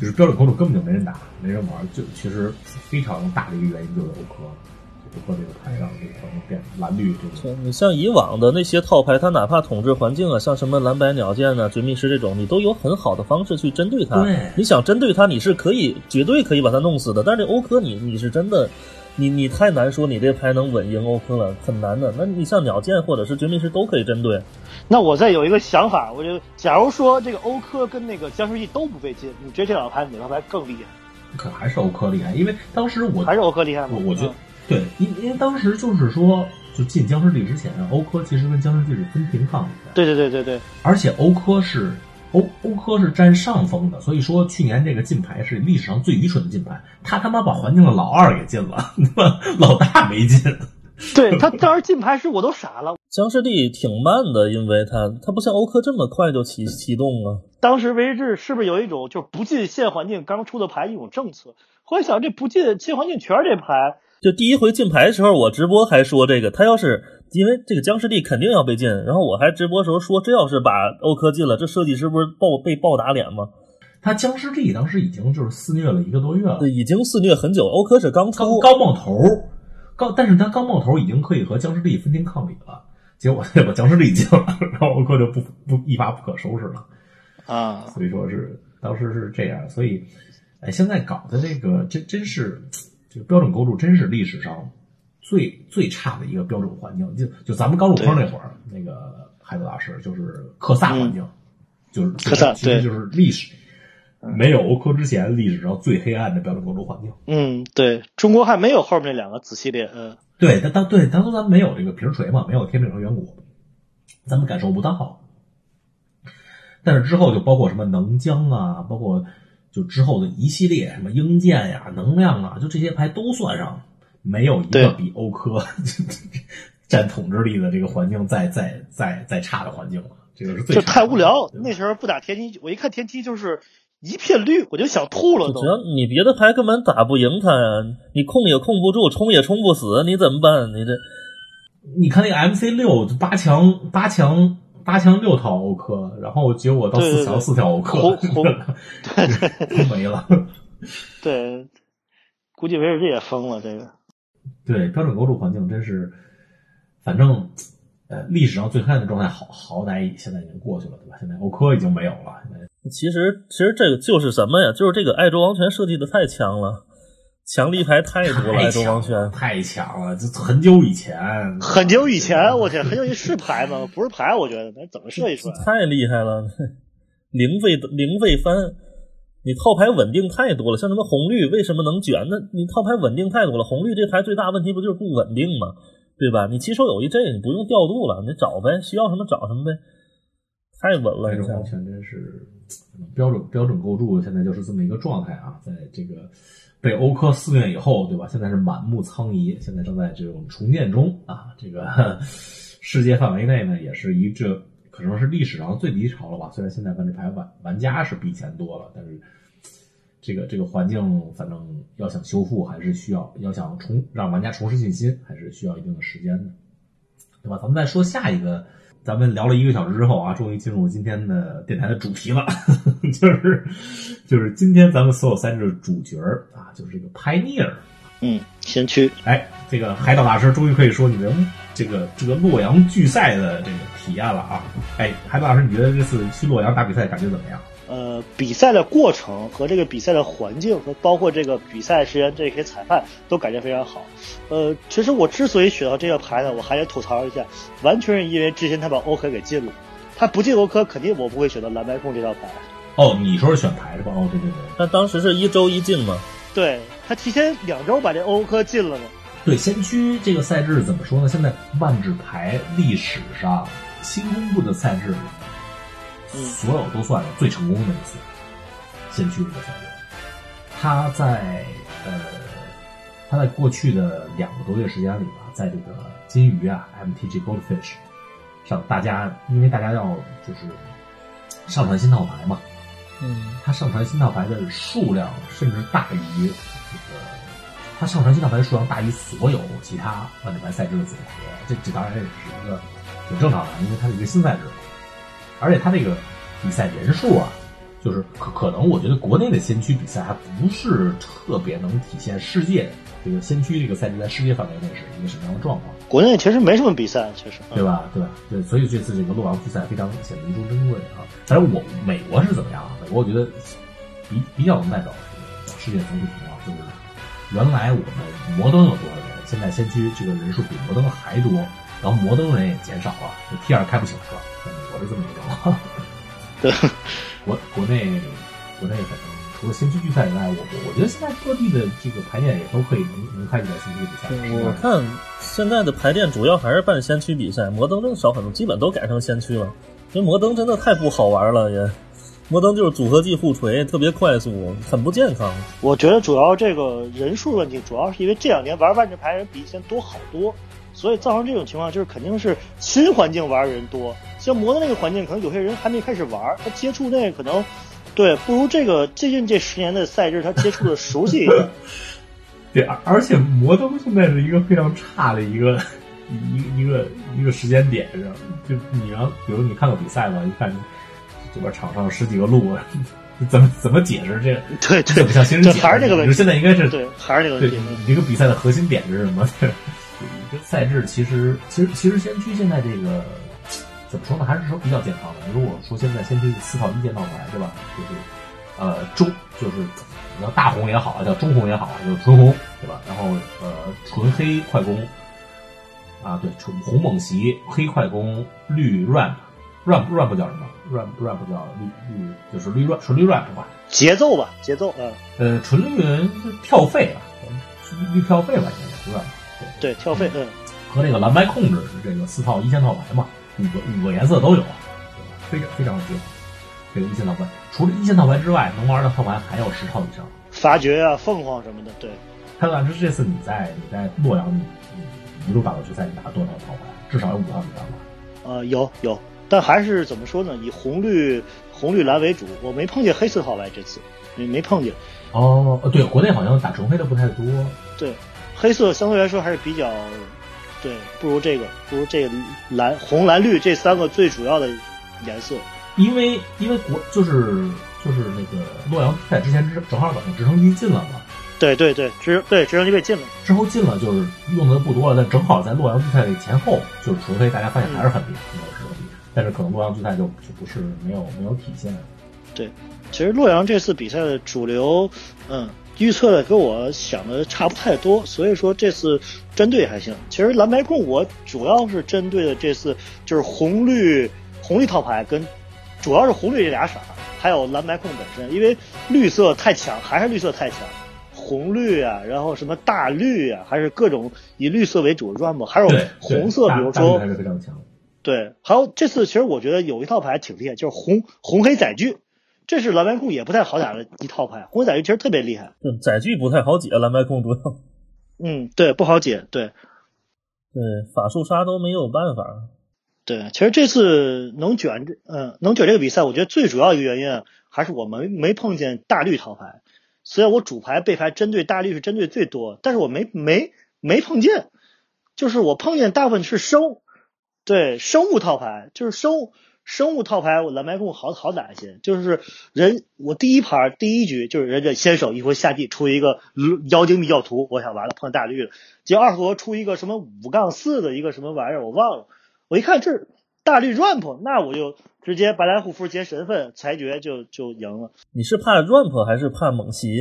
就是标准构筑根本就没人打，没人玩，就其实非常大的一个原因就是欧科，欧科这个牌让这个环境变蓝绿这个。就你像以往的那些套牌，它哪怕统治环境啊，像什么蓝白鸟剑啊、绝密师这种，你都有很好的方式去针对它。对你想针对它，你是可以绝对可以把它弄死的。但是这欧科你你是真的，你你太难说你这牌能稳赢欧科了，很难的。那你像鸟剑或者是绝密师都可以针对。那我再有一个想法，我就假如说这个欧科跟那个僵尸翼都不被禁，你觉得这两个牌哪张牌更厉害？可还是欧科厉害，因为当时我还是欧科厉害吗？我我觉得嗯对，因因为当时就是说，就进僵尸地之前，欧科其实跟僵尸地是分庭抗礼的，对对对对对，而且欧科是欧欧科是占上风的，所以说去年这个禁牌是历史上最愚蠢的禁牌，他他妈把环境的老二给禁了，老大没禁。对他当时禁牌时我都傻了，僵尸地挺慢的，因为他他不像欧科这么快就启启动啊。当时维智是不是有一种就是不进现环境刚出的牌一种政策？后来想这不进现环境全是这牌，就第一回进牌的时候，我直播还说这个，他要是因为这个僵尸地肯定要被禁，然后我还直播时候说，这要是把欧科禁了，这设计师不是暴被暴打脸吗？他僵尸地当时已经就是肆虐了一个多月了，对，已经肆虐很久，欧科是刚刚出，刚冒头，刚但是他刚冒头已经可以和僵尸地分庭抗礼了，结果他把僵尸地禁了，然后欧科就不不一发不可收拾了。啊，所以说是当时是这样，所以，哎，现在搞的这个真真是这个标准构筑，真是历史上最最差的一个标准环境。就就咱们刚入坑那会儿，那个海德老师就是克萨环境，就是克萨对其实就是历史没有欧科之前历史上最黑暗的标准构筑环境。嗯，对中国还没有后面那两个子系列，嗯对，但当对当初咱们没有这个平锤嘛，没有天命和远古，咱们感受不到。但是之后就包括什么能将啊，包括就之后的一系列什么鹰剑呀、能量啊，就这些牌都算上，没有一个比欧科 占统治力的这个环境再再再再差的环境了。这个是最就太无聊。那时候不打天梯，我一看天梯就是一片绿，我就想吐了都只。要你别的牌根本打不赢他呀，你控也控不住，冲也冲不死，你怎么办？你这你看那个 MC 六八强八强八强六套欧科，然后结果到四强四条欧科，红红 都没了。对，估计维尔这也疯了，这个。对标准构筑环境真是，反正呃历史上最黑暗的状态好好歹现在已经过去了，对吧？现在欧科已经没有了，现在其实其实这个就是什么呀？就是这个爱周王权设计的太强了，强力牌太多了，周王强了，权。太强了，这很久以前，很久以前，我天，很久以前是牌吗？不是牌，我觉得，那怎么设计出来？太厉害了，零费零费翻，你套牌稳定太多了。像什么红绿为什么能卷？那你套牌稳定太多了。红绿这牌最大问题不就是不稳定吗？对吧？你起手有一这个，你不用调度了，你找呗，需要什么找什么呗，太稳了。周王，权真是标准标准构筑，现在就是这么一个状态啊，在这个被欧科肆虐以后，对吧？现在是满目苍夷，现在正在这种重建中啊。这个世界范围内呢，也是一这可能是历史上最低潮了吧。虽然现在万智牌玩玩家是比以前多了，但是这个这个环境，反正要想修复，还是需要要想重让玩家重拾信心，还是需要一定的时间的，对吧？咱们再说下一个。咱们聊了一个小时之后啊，终于进入今天的电台的主题了，就是就是今天咱们所有三只主角儿啊，就是这个 Pioneer。嗯，先驱。哎，这个海岛大师终于可以说你的这个这个洛阳巨赛的这个体验了啊！哎，海岛大师，你觉得这次去洛阳打比赛感觉怎么样？呃，比赛的过程和这个比赛的环境和包括这个比赛时间这些裁判都感觉非常好。呃，其实我之所以选到这个牌呢，我还得吐槽一下，完全是因为之前他把欧科给禁了，他不进欧科，肯定我不会选择蓝白控这套牌。哦，你说是选牌是吧？哦，对对对。那当时是一周一进吗？对他提前两周把这欧科禁了嘛？对，先驱这个赛制怎么说呢？现在万智牌历史上新公布的赛制。所有都算最成功的一次先驱这个赛制，他在呃，他在过去的两个多月时间里吧，在这个金鱼啊，MTG Goldfish 上，大家因为大家要就是上传新套牌嘛，嗯，他上传新套牌的数量甚至大于这个，他上传新套牌的数量大于所有其他万智牌赛制的总和，这这当然也是一个挺正常的，因为它是一个新赛制。而且他这个比赛人数啊，就是可可能我觉得国内的先驱比赛还不是特别能体现世界这个先驱这个赛季在世界范围内是一个什么样的状况。国内其实没什么比赛，确实，对吧？对吧对，所以这次这个洛阳复赛非常显得弥足珍贵啊。但是我美国是怎么样啊？美国我觉得比比较能代表世界总体情况，就是原来我们摩登有多少人，现在先驱这个人数比摩登还多，然后摩登人也减少了，T 二开不起来了。我是这么一个 国国内国内反正除了新区比赛以外，我我觉得现在各地的这个排练也都可以能能开起来先驱比赛。我看现在的排练主要还是办先驱比赛，摩登真少很多，基本都改成先驱了。因为摩登真的太不好玩了，也摩登就是组合技互锤，特别快速，很不健康。我觉得主要这个人数问题，主要是因为这两年玩万智牌人比以前多好多。所以造成这种情况，就是肯定是新环境玩的人多。像魔的那个环境，可能有些人还没开始玩，他接触那个可能，对，不如这个最近这十年的赛制，他接触的熟悉一点。对，而而且摩登现在是一个非常差的一个一一个一个时间点上，就你要比如你看到比赛吧，一看这边场上十几个路，怎么怎么解释这？对对，不像新人解还是这个问题。现在应该是对，还是这个问题。你这个比赛的核心点是什么？这赛制其实，其实，其实先驱现在这个怎么说呢？还是说比较健康的。如果说现在先驱四套一件套牌，对吧？就是呃中，就是你要大红也好，叫中红也好，就是纯红，对吧？然后呃纯黑快攻啊，对，纯红猛袭，黑快攻，绿 ramp，ramp ramp 叫什么？ramp ramp 叫绿绿，就是绿 ramp，纯绿 ramp 吧？节奏吧，节奏，嗯。呃，纯绿人跳费吧，绿跳费吧，现在 ramp。对，跳费嗯，和这个蓝白控制这个四套一线套牌嘛，五个五个颜色都有，非常非常的精。这个一线套牌，除了一线套牌之外，能玩的套牌还有十套以上。发掘啊，凤凰什么的，对。潘老师，这次你在你在洛阳，你一路打到决赛，你拿多少套牌？至少有五套以上吧？呃，有有，但还是怎么说呢？以红绿红绿蓝为主，我没碰见黑色套牌这次，没没碰见。哦，对，国内好像打纯黑的不太多。对。黑色相对来说还是比较，对，不如这个，不如这个蓝、红、蓝、绿这三个最主要的颜色。因为因为国就是就是那个洛阳在之前之正好把那直升机进了嘛。对对对，直对直升机被禁了。之后禁了就是用的不多了，但正好在洛阳比赛前后，就是除非大家发现还是很厉害，但是可能洛阳比赛就就不是没有没有体现。对，其实洛阳这次比赛的主流，嗯。预测的跟我想的差不太多，所以说这次针对还行。其实蓝白控我主要是针对的这次就是红绿红绿套牌，跟主要是红绿这俩色，还有蓝白控本身，因为绿色太强，还是绿色太强。红绿啊，然后什么大绿啊，还是各种以绿色为主的 RAM，还有红色，比如说还是非常强。对，还有这次其实我觉得有一套牌挺厉害，就是红红黑载具。这是蓝白控也不太好打的一套牌，红载具其实特别厉害。嗯，载具不太好解，蓝白控主要。嗯，对，不好解，对。对，法术杀都没有办法。对，其实这次能卷这，嗯，能卷这个比赛，我觉得最主要一个原因还是我们没碰见大绿套牌。虽然我主牌背牌针对大绿是针对最多，但是我没没没碰见，就是我碰见大部分是生，对，生物套牌就是生物。生物套牌我蓝白控好好打一些，就是人我第一盘第一局就是人家先手一回下地出一个妖精密教徒，我想完了碰大绿了，结果二回合出一个什么五杠四的一个什么玩意儿我忘了，我一看这大绿 ramp，那我就直接白蓝护肤结神分，裁决就就赢了。你是怕 ramp 还是怕猛袭？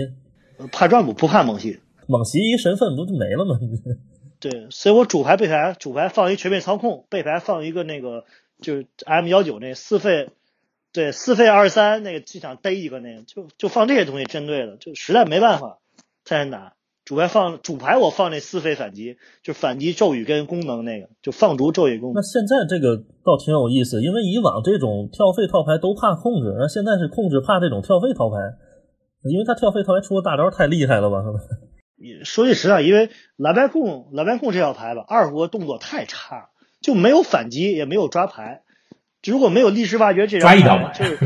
怕 ramp 不怕猛袭，猛袭一神分不就没了吗？对，所以我主牌背牌主牌放一全面操控，背牌放一个那个就是 M 幺九那四费，对四费二三那个机场逮一个那个，就就放这些东西针对的，就实在没办法太难打。主牌放主牌我放那四费反击，就反击咒语跟功能那个，就放逐咒语功能。那现在这个倒挺有意思，因为以往这种跳费套牌都怕控制，那现在是控制怕这种跳费套牌，因为他跳费套牌出的大招太厉害了吧？说句实在，因为蓝白控蓝白控这套牌吧，二胡动作太差，就没有反击，也没有抓牌。如果没有历史挖掘这张牌，就是。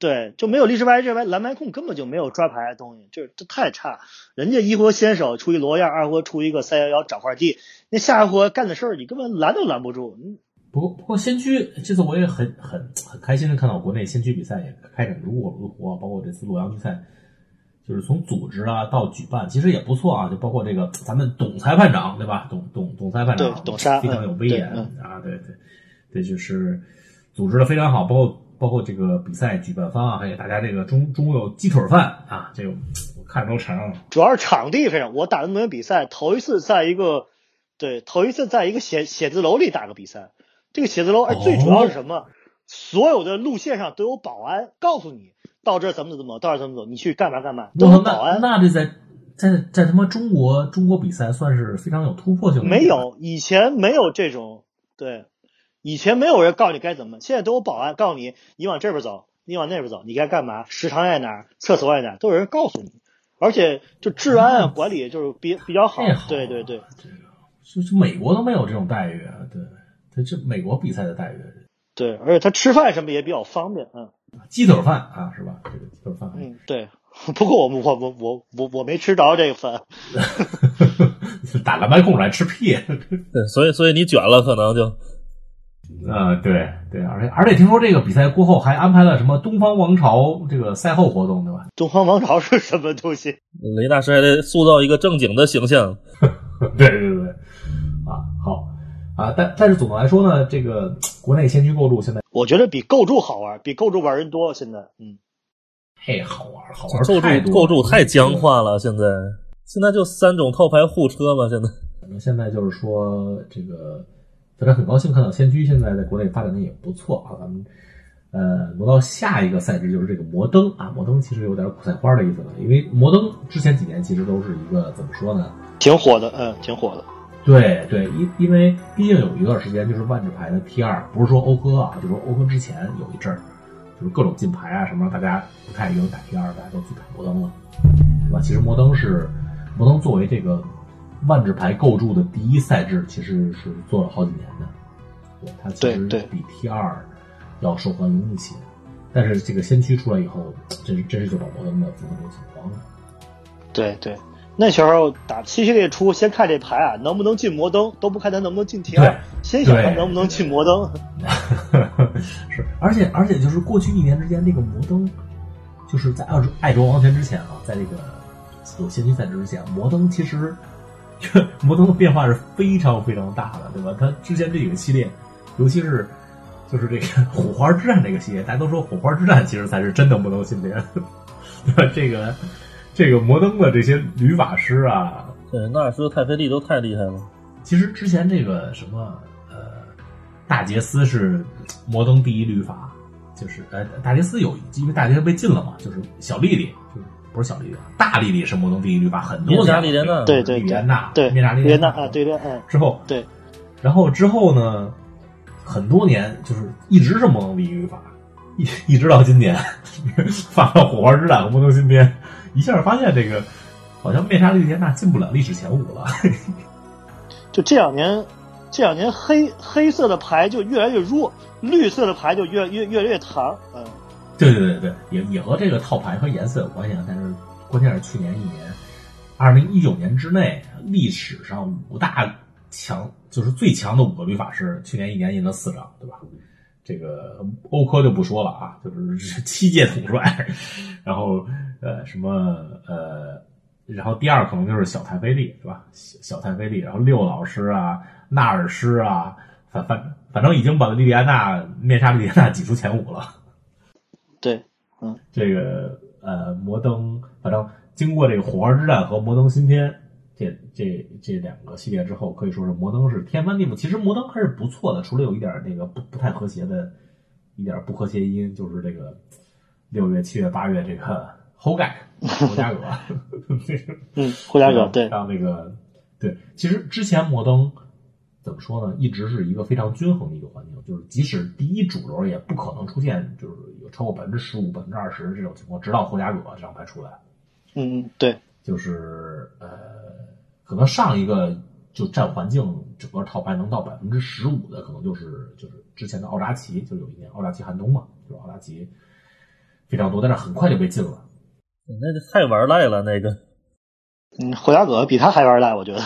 对，就没有历史牌这牌蓝白控根本就没有抓牌的东西，就是这太差。人家一活先手出一罗样，二活出一个三幺幺找块地，那下一活干的事儿你根本拦都拦不住。不过不过先驱这次我也很很很开心的看到国内先驱比赛也开展如火如荼，包括这次洛阳比赛，就是从组织啊到举办其实也不错啊，就包括这个咱们董裁判长对吧？董董董裁判长董沙非常有威严啊，对对这，就是组织的非常好，包括。包括这个比赛举办方啊，还有大家这个中中午有鸡腿饭啊，这个我看着都馋了。主要是场地非常，我打那么多比赛，头一次在一个对头一次在一个写写字楼里打个比赛。这个写字楼，哎，最主要是什么？所有的路线上都有保安，告诉你到这怎么怎么走，到这怎么走，你去干嘛干嘛，都很保安。那这在在在他妈中国中国比赛算是非常有突破性的。没有，以前没有这种对。以前没有人告诉你该怎么，现在都有保安告诉你，你往这边走，你往那边走，你该干嘛？食堂在哪？厕所在哪？都有人告诉你，而且就治安管理就是比比较好。对对对，这个就是美国都没有这种待遇啊！对，他这美国比赛的待遇。对，而且他吃饭什么也比较方便，嗯。鸡腿饭啊，是吧？这个鸡腿饭。嗯，对。不过我我我我我我没吃着这个饭。打蓝白控来吃屁！对，所以所以你卷了，可能就。呃，对对，而且而且听说这个比赛过后还安排了什么东方王朝这个赛后活动，对吧？东方王朝是什么东西？雷大师还得塑造一个正经的形象。对对对，啊好啊，但但是总的来说呢，这个国内先驱构筑现在，我觉得比构筑好玩，比构筑玩人多。现在，嗯，嘿，好玩好玩构筑构筑太僵化了。现在现在就三种套牌互车嘛，现在反正现在就是说这个。大家很高兴看到仙居现在在国内发展的也不错啊，咱们呃挪到下一个赛制就是这个摩登啊，摩登其实有点苦菜花的意思了，因为摩登之前几年其实都是一个怎么说呢？挺火的，嗯，挺火的。对对，因因为毕竟有一段时间就是万智牌的 T 二，不是说欧科啊，就说欧科之前有一阵儿，就是各种禁牌啊什么，大家不太愿意打 T 二，大家都去打摩登了，对吧？其实摩登是摩登作为这个。万智牌构筑的第一赛制其实是做了好几年的，对它其实比 T 二要受欢迎一些。但是这个先驱出来以后，真是真是就把摩登的风格给抢光了。对对，那时候打七系列出，先看这牌啊能不能进摩登，都不看它能不能进 T 二，先想它能不能进摩登。是，而且而且就是过去一年之间，这个摩登就是在爱洲爱洲王权之前啊，在这个有先驱赛制之前，摩登其实。摩登的变化是非常非常大的，对吧？它之前这几个系列，尤其是就是这个火花之战这个系列，大家都说火花之战其实才是真的摩登系列，对吧？这个这个摩登的这些旅法师啊，对，纳尔斯、泰菲利都太厉害了。其实之前这个什么呃，大杰斯是摩登第一律法，就是呃，大杰斯有因为大杰斯被禁了嘛，就是小丽丽就是。不是小丽丽，大丽丽是摩登第一律法，很多年。丽莲娜，对对，丽莲娜，对，丽莲娜啊，对对，嗯。之后，对，然后之后呢，很多年就是一直是摩登第一律法，一一直到今年 发到火花之战和摩登新编，一下发现这个好像灭杀绿莲娜进不了历史前五了。就这两年，这两年黑黑色的牌就越来越弱，绿色的牌就越越越来越长，嗯。对对对对，也也和这个套牌和颜色有关系啊。但是关键是去年一年，二零一九年之内历史上五大强就是最强的五个律法师，去年一年赢了四张，对吧？这个欧科就不说了啊，就是 七届统帅，然后呃什么呃，然后第二可能就是小泰菲利，是吧？小小泰菲利，然后六老师啊，纳尔师啊，反反反正已经把莉莉安娜面纱莉莉安娜挤出前五了。对，嗯这个呃，摩登，反正经过这个火花之战和摩登新天这这这两个系列之后，可以说是摩登是天翻地覆。其实摩登还是不错的，除了有一点那个不不太和谐的一点不和谐音，就是这个六月、七月、八月这个后盖霍加格，这个嗯，霍加格对，让那个对，其实之前摩登怎么说呢，一直是一个非常均衡的一个环境，就是即使第一主流也不可能出现就是有超过百分之十五、百分之二十这种情况，直到霍加格这张牌出来，嗯嗯对，就是呃，可能上一个就占环境整个套牌能到百分之十五的，可能就是就是之前的奥扎奇，就有一年奥扎奇寒冬嘛，就是奥扎奇非常多，但是很快就被禁了。那就太玩赖了，那个嗯，霍家葛比他还玩赖，我觉得。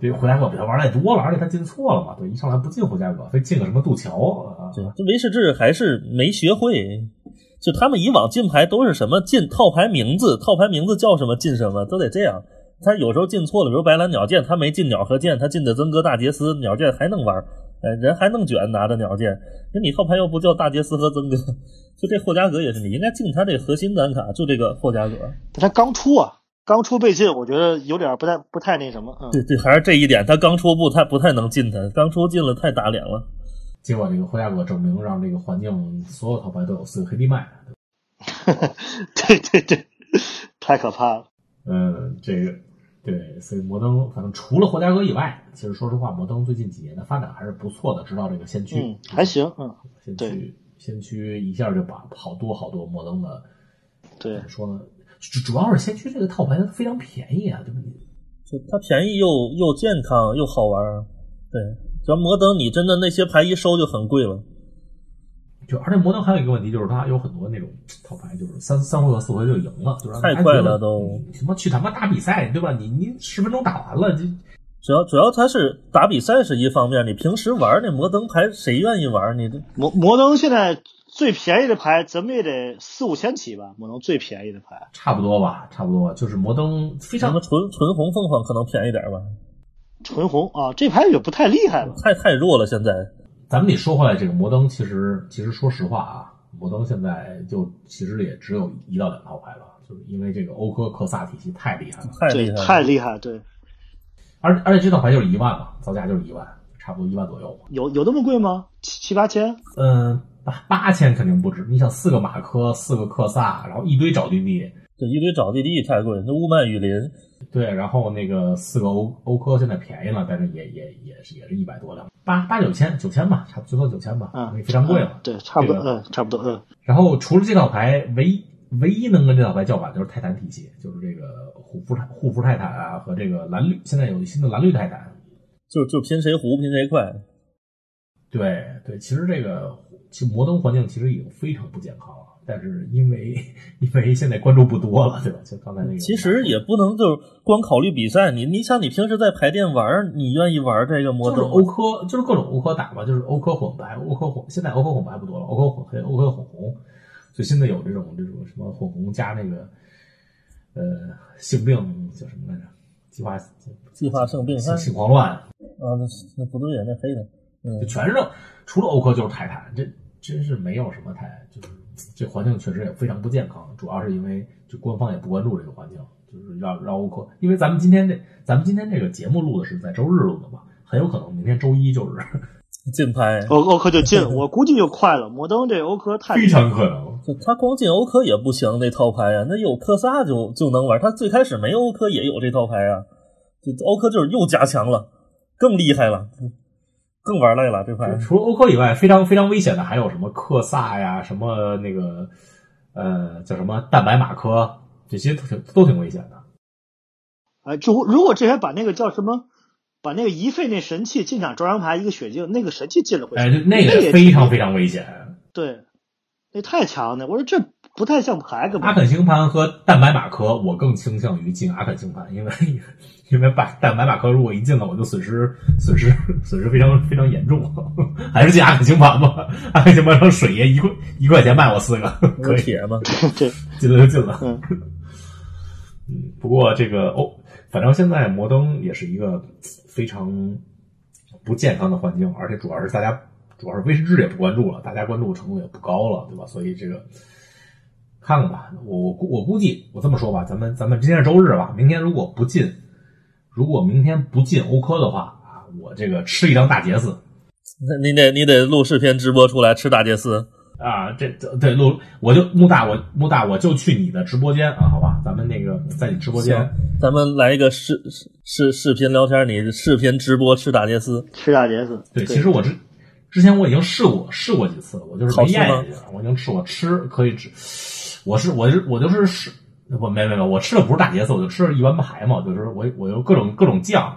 对，霍家葛比他玩赖多了，而且他进错了嘛，对，一上来不进霍家葛，非进个什么杜桥啊，对，这维士治还是没学会。就他们以往进牌都是什么进套牌名字，套牌名字叫什么进什么，都得这样。他有时候进错了，比如白蓝鸟剑，他没进鸟和剑，他进的曾哥大杰斯鸟剑还能玩，哎，人还弄卷拿着鸟剑。那你后排又不叫大杰斯和曾哥，就这霍加格也是，你应该进他这核心单卡，就这个霍加格。他刚出啊，刚出被禁，我觉得有点不太不太那什么。嗯，对对，还是这一点，他刚出不太不太能进他，刚出进了太打脸了。结果这个霍加格证明，让这个环境所有套牌都有四个黑地麦。对对对，太可怕了。嗯，这个对，所以摩登反正除了霍加哥以外，其实说实话，摩登最近几年的发展还是不错的。直到这个先驱，嗯，还行，嗯，先驱先驱一下就把好多好多摩登的，对，怎么说呢？主主要是先驱这个套牌它非常便宜啊，对不对？就它便宜又又健康又好玩，对。主要摩登你真的那些牌一收就很贵了。就而且摩登还有一个问题，就是它有很多那种套牌，就是三三回合四回就赢了，就是太快了都。什么去他妈打比赛，对吧？你你十分钟打完了，这主要主要他是打比赛是一方面，你平时玩那摩登牌谁愿意玩？你这摩摩登现在最便宜的牌，怎么也得四五千起吧？摩登最便宜的牌，差不多吧，差不多，就是摩登非常什么纯纯红凤凰可能便宜点吧。纯红啊，这牌也不太厉害了，太太弱了。现在咱们得说回来，这个摩登其实其实说实话啊，摩登现在就其实也只有一到两套牌了，就是因为这个欧科克萨体系太厉害了，太厉害，太厉害，对。而而且这套牌就是一万嘛，造价就是一万，差不多一万左右。有有那么贵吗？七七八千？嗯，八八千肯定不止。你想四个马科，四个克萨，然后一堆找地地，对一堆找地地太贵。那乌曼雨林。对，然后那个四个欧欧科现在便宜了，但是也也也是也是一百多两，八八九千九千吧，差不最多九千吧，嗯，非常贵了，对，差不多，嗯，差不多，嗯。然后除了这套牌，唯一唯一能跟这套牌叫板就是泰坦体系，就是这个护肤泰护肤泰坦啊和这个蓝绿，现在有新的蓝绿泰坦，就就拼谁糊拼谁快。对对，其实这个其实摩登环境其实已经非常不健康了。但是因为因为现在观众不多了，对吧？就刚才那个，其实也不能就是光考虑比赛。你你想，你平时在排店玩，你愿意玩这个摩登？就是欧科，就是各种欧科打吧，就是欧科混白、欧科混。现在欧科混白不多了，欧科混黑、欧科混红。最新的有这种这种什么混红加那个呃性病叫什么来着？计划计划性病性性狂乱啊？那那不对呀，那黑的，嗯，就全是除了欧科就是泰坦，这真是没有什么太就是。这环境确实也非常不健康，主要是因为就官方也不关注这个环境，就是让让欧克，因为咱们今天这咱们今天这个节目录的是在周日录的嘛，很有可能明天周一就是 竞拍欧欧科就进，我估计就快了。摩登这欧科太非常可能，他光进欧科也不行，那套牌啊，那有科萨就就能玩，他最开始没欧科也有这套牌啊，就欧科就是又加强了，更厉害了。更玩累了，这块除了欧科以外，非常非常危险的还有什么克萨呀，什么那个呃叫什么蛋白马科，这些都挺都挺危险的。哎，就如果这边把那个叫什么，把那个一费那神器进场招商牌一个血镜，那个神器进了会，哎，那个非常非常危险。对，那太强了。我说这不太像牌，阿肯星盘和蛋白马克，我更倾向于进阿肯星盘，因为。因为把蛋白马克如果一进了，我就损失损失损失非常非常严重，还是进阿肯星盘吧。阿肯星盘上水爷一块一块钱卖我四个，可以吗？对，进了就进了。嗯，不过这个哦，反正现在摩登也是一个非常不健康的环境，而且主要是大家主要是威士忌也不关注了，大家关注程度也不高了，对吧？所以这个看看吧，我我我估计我这么说吧，咱们咱们今天是周日吧，明天如果不进，如果明天不进欧科的话啊，我这个吃一张大杰斯。那你得你得录视频直播出来吃大杰斯。啊，这这对录我就木大我木大我就去你的直播间啊，好吧，咱们那个在你直播间，咱们来一个视视视频聊天，你视频直播吃大杰斯，吃大杰斯。对，其实我之之前我已经试过试过几次，我就是没咽下去，我已经吃我吃可以吃，我是我是我就是是。我没没没，我吃的不是大杰斯，我就吃一碗排嘛，就是我我有 各种各种酱，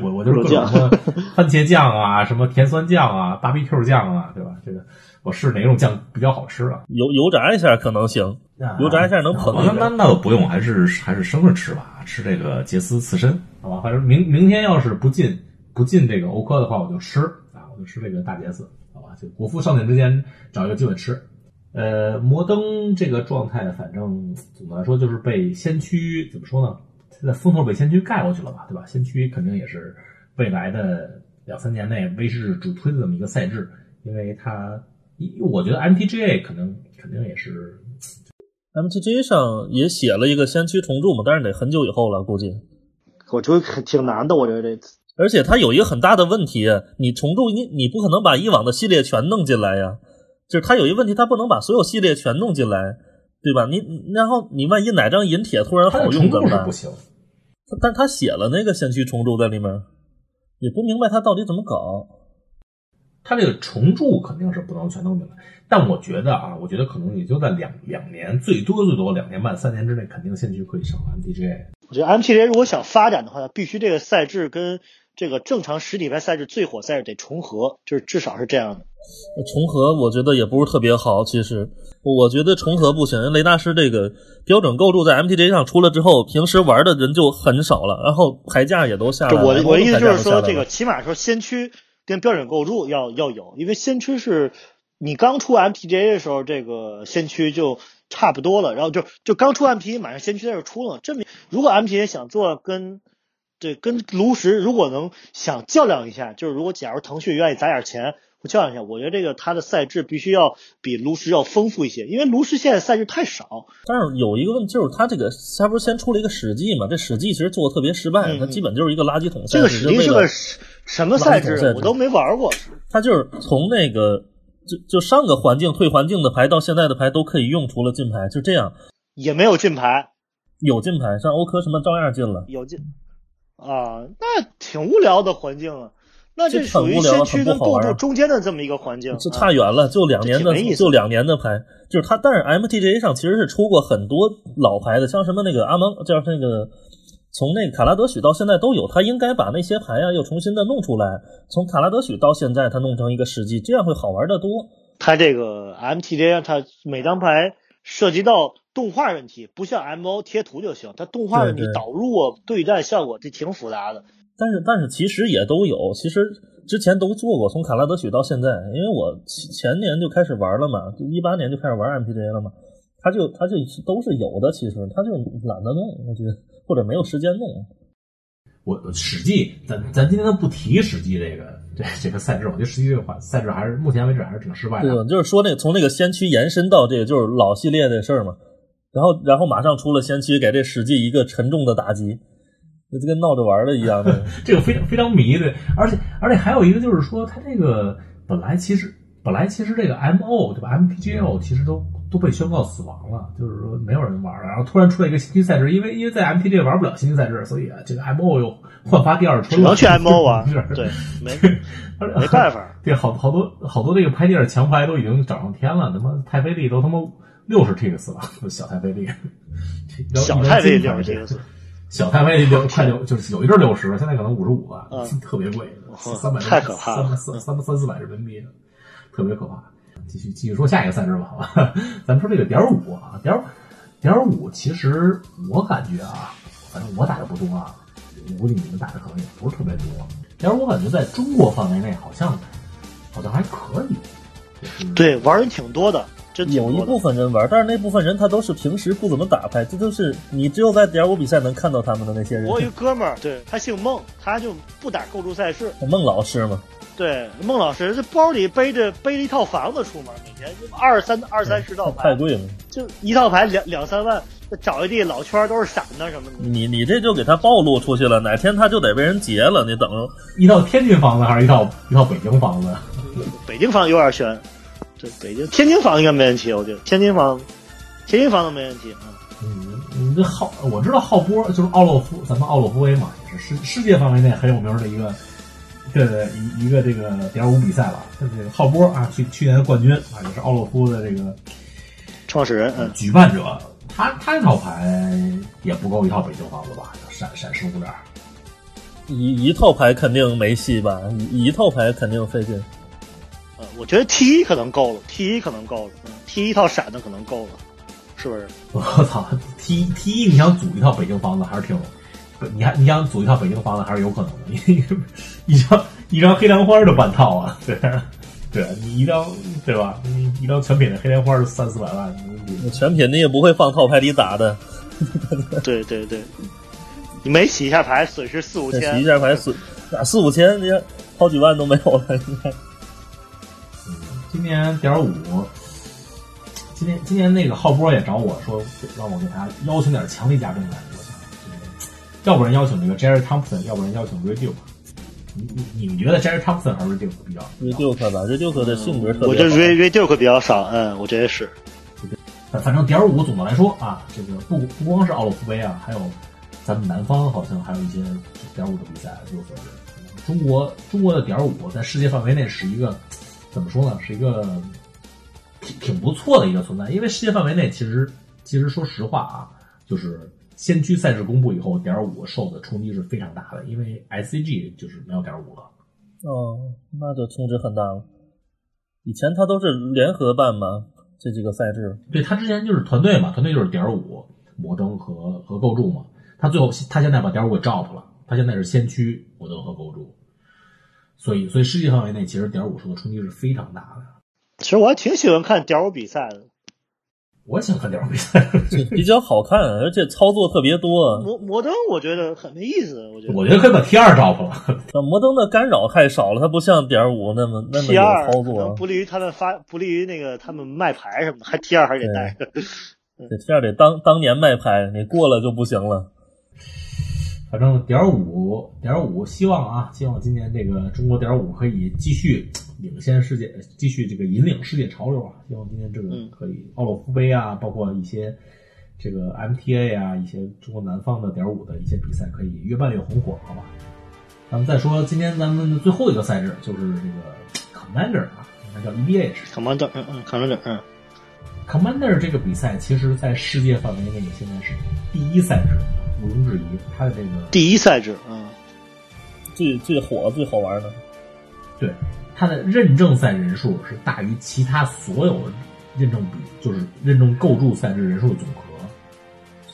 我我就是各种什么番茄酱啊，什么甜酸酱啊，BBQ 酱啊，对吧？这个我试哪种酱比较好吃啊？油油炸一下可能行，油炸一下能捧。那那那倒不用，还是还是生着吃吧，吃这个杰斯刺身，好吧？反正明明天要是不进不进这个欧科的话，我就吃啊，我就吃这个大杰斯，好吧？就国服上阵之前找一个机会吃。呃，摩登这个状态，反正总的来说就是被先驱怎么说呢？现在风头被先驱盖过去了吧，对吧？先驱肯定也是未来的两三年内威士主推的这么一个赛制，因为它，我觉得 MTGA 可能肯定也是，MTGA 上也写了一个先驱重铸嘛，但是得很久以后了，估计。我觉得挺难的，我觉得这次。而且它有一个很大的问题，你重铸你你不可能把以往的系列全弄进来呀。就是他有一个问题，他不能把所有系列全弄进来，对吧？你然后你万一哪张银铁突然好用怎么办？不行。但他写了那个先驱重铸在里面，也不明白他到底怎么搞。他这个重铸肯定是不能全弄进来，但我觉得啊，我觉得可能也就在两两年，最多最多两年半三年之内，肯定先驱可以上 MTGA。我觉得 MTGA 如果想发展的话，必须这个赛制跟这个正常实体牌赛事最火赛事得重合，就是至少是这样的。重合我觉得也不是特别好，其实我觉得重合不行。雷大师这个标准构筑在 MTG 上出了之后，平时玩的人就很少了，然后牌价也都下来了。我我的意思就是说，这个起码说先驱跟标准构筑要要有，因为先驱是你刚出 MTG 的时候，这个先驱就差不多了，然后就就刚出 MPA，马上先驱在这出了，证明如果 MPA 想做跟这跟炉石如果能想较量一下，就是如果假如腾讯愿意砸点钱。我较量一下，我觉得这个它的赛制必须要比炉石要丰富一些，因为炉石现在赛制太少。但是有一个问题，就是它这个它不是先出了一个史记嘛？这史记其实做的特别失败，它基本就是一个垃圾桶赛制。这个史记是个什么赛制？我都没玩过。它就是从那个就就上个环境退环境的牌到现在的牌都可以用，除了禁牌就这样。也没有禁牌，有禁牌，像欧科什么照样禁了。有禁啊，那挺无聊的环境啊。那这属于先驱跟构筑中间的这么一个环境，就差远了。就两年的，就两年的牌，就是它。但是 MTGA 上其实是出过很多老牌的，像什么那个阿蒙，叫那个从那个卡拉德许到现在都有。他应该把那些牌啊又重新的弄出来。从卡拉德许到现在，他弄成一个世纪，这样会好玩的多。他这个 MTGA 它每张牌涉及到动画问题，不像 MO 贴图就行。它动画问题导入啊对战效果这挺复杂的。但是但是其实也都有，其实之前都做过，从卡拉德许到现在，因为我前年就开始玩了嘛，就一八年就开始玩 M P J 了嘛，他就他就都是有的，其实他就懒得弄，我觉得或者没有时间弄。我史记，咱咱今天不提史记这个这这个赛制，我觉得史记这个赛制还是目前为止还是挺失败的。对，就是说那从那个先驱延伸到这个就是老系列的事儿嘛，然后然后马上出了先驱，给这史记一个沉重的打击。就跟闹着玩的一样的，这个非常非常迷的，而且而且还有一个就是说，它这个本来其实本来其实这个 M O 对吧，MPGO 其实都都被宣告死亡了，就是说没有人玩了。然后突然出来一个新区赛制，因为因为在 M P G 玩不了新区赛制，所以啊，这个 M O 又焕发第二春。只能去 M O 啊，对，没 没办法。对，好好多好多这个拍地儿强牌都已经涨上天了，他妈太妃利都他妈六十 T X 吧，小太妃利，小太妃六十 T X。小太妃六快六，就是有一阵六十，现在可能五十五了，特别贵，三百太可怕了，三三三四百人民币，特别可怕。继续继续说下一个赛制吧，好吧？咱们说这个点五啊，点点五，其实我感觉啊，反正我打的不多啊，我估计你们打的可能也不是特别多。点五，我感觉在中国范围内好像好像还可以，对，玩人挺多的。有一部分人玩，但是那部分人他都是平时不怎么打牌，这都是你只有在点五比赛能看到他们的那些人。我有一 哥们儿，对他姓孟，他就不打构筑赛事。孟老师嘛，对，孟老师这包里背着背着一套房子出门，每年二三二三十套牌，太贵了。就一套牌两两三万，找一地老圈都是闪的什么的。你你这就给他暴露出去了，哪天他就得被人劫了。你等，一套天津房子还是一套一套北京房子？北京房有点悬，对，北京天津房应该没问题，我觉得天津房，天津房都没问题啊。嗯，你这浩我知道浩波就是奥洛夫，咱们奥洛夫威嘛，也是世世界范围内很有名的一个这个一一个这个点五比赛了。这个浩波啊，去去年的冠军啊，也是奥洛夫的这个创始人，嗯，举办者。他他那套牌也不够一套北京房子吧？闪闪十五点，一一套牌肯定没戏吧？一一套牌肯定费劲。呃，我觉得 T 一可能够了，T 一可能够了，嗯，T 一套闪的可能够了，是不是？我操！T T 一你想组一套北京房子还是挺，你还你想组一套北京房子还是有可能的，一张一张黑莲花的半套啊，对对，你一张对吧？你一张全品的黑莲花是三四百万，全品你也不会放套牌里打的。对对对，你每洗一下牌损失四五千，洗一下牌损打四五千，你好几万都没有了，应该。嗯，今年点五，今年今年那个浩波也找我说，让我给他邀请点强力嘉宾来，我想，要不然邀请这个 Jerry Thompson，要不然邀请 Radio。你你你们觉得 Jerry Thompson 还是 Reduke 比较？Reduke 吧，Reduke 的性格特别我觉得 Reduke 比较少，嗯，我觉得是。反正点五总的来说啊，这个不不光是奥洛夫杯啊，还有咱们南方好像还有一些点五的比赛，就是中国中国的点五在世界范围内是一个怎么说呢？是一个挺挺不错的一个存在，因为世界范围内其实其实说实话啊，就是先驱赛制公布以后，点五受的冲击是非常大的，因为 SCG 就是没有点五了。哦，那就冲击很大了。以前他都是联合办嘛。这几个赛制，对他之前就是团队嘛，团队就是点五摩登和和构筑嘛。他最后他现在把点五给 drop 了，他现在是先驱摩登和构筑。所以，所以世界范围内其实点五受的冲击是非常大的。其实我还挺喜欢看点五比赛的。我喜欢看点五比赛，比较好看，而且操作特别多。摩摩登我觉得很没意思，我觉得。我觉得可以把 T 二 drop 了。摩登的干扰太少了，它不像点五那么那么有操作，不利于他们发，不利于那个他们卖牌什么的，还 T 二还得带。这 T 二得当当年卖牌，你过了就不行了。反正点五点五，希望啊，希望今年这个中国点五可以继续领先世界，继续这个引领世界潮流啊！希望今年这个可以奥洛夫杯啊，包括一些这个 MTA 啊，一些中国南方的点五的一些比赛可以越办越红火，好吧？咱们再说今天咱们的最后一个赛制，就是这个 Commander 啊，应该叫 EVA 是。Commander，嗯嗯，Commander，嗯，Commander 这个比赛，其实在世界范围内现在是第一赛制。毋庸置疑，他的这个第一赛制，嗯，最最火、最好玩的，对，他的认证赛人数是大于其他所有认证比，就是认证构筑赛制人数的总和，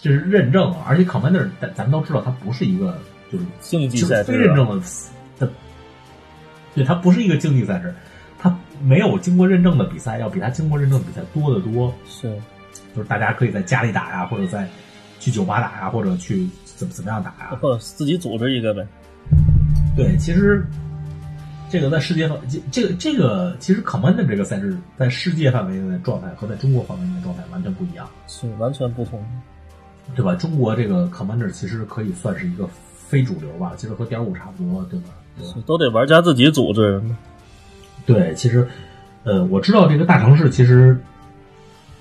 这是认证啊！而且 Commander，咱咱们都知道，它不是一个就是竞技赛制，非认证的，它对它不是一个竞技赛制，它没有经过认证的比赛要比它经过认证的比赛多得多，是，就是大家可以在家里打呀，或者在。去酒吧打呀，或者去怎么怎么样打呀？或自己组织一个呗。对，其实这个在世界范，这个这个其实 Commander 这个赛制在世界范围内的状态和在中国范围内的状态完全不一样，是完全不同，对吧？中国这个 Commander 其实可以算是一个非主流吧，其实和点五差不多，对吧？都得玩家自己组织。对，其实呃，我知道这个大城市其实。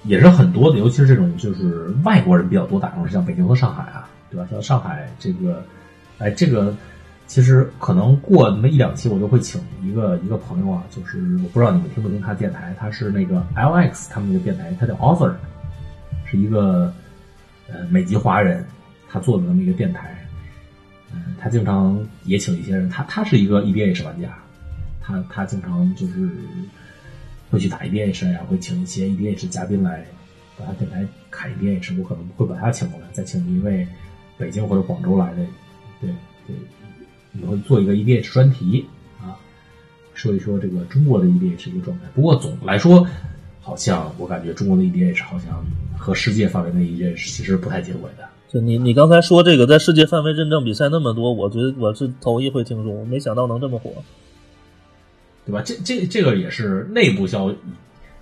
也是很多的，尤其是这种就是外国人比较多打城市，像北京和上海啊，对吧？像上海这个，哎，这个其实可能过那么一两期，我就会请一个一个朋友啊，就是我不知道你们听不听他电台，他是那个 LX 他们那个电台，他叫 Author，是一个呃美籍华人，他做的那么一个电台，嗯，他经常也请一些人，他他是一个 EDH 玩家，他他经常就是。会去打 EDH 呀，会请一些 EDH 嘉宾来，把他电台看 EDH，我可能会把他请过来，再请一位北京或者广州来的，对对，也会做一个 EDH 专题啊，说一说这个中国的 EDH 一个状态。不过总的来说，好像我感觉中国的 EDH 好像和世界范围内 EDH 其实不太接轨的。就你你刚才说这个在世界范围认证比赛那么多，我觉得我是头一回听说，没想到能这么火。对吧？这这这个也是内部消，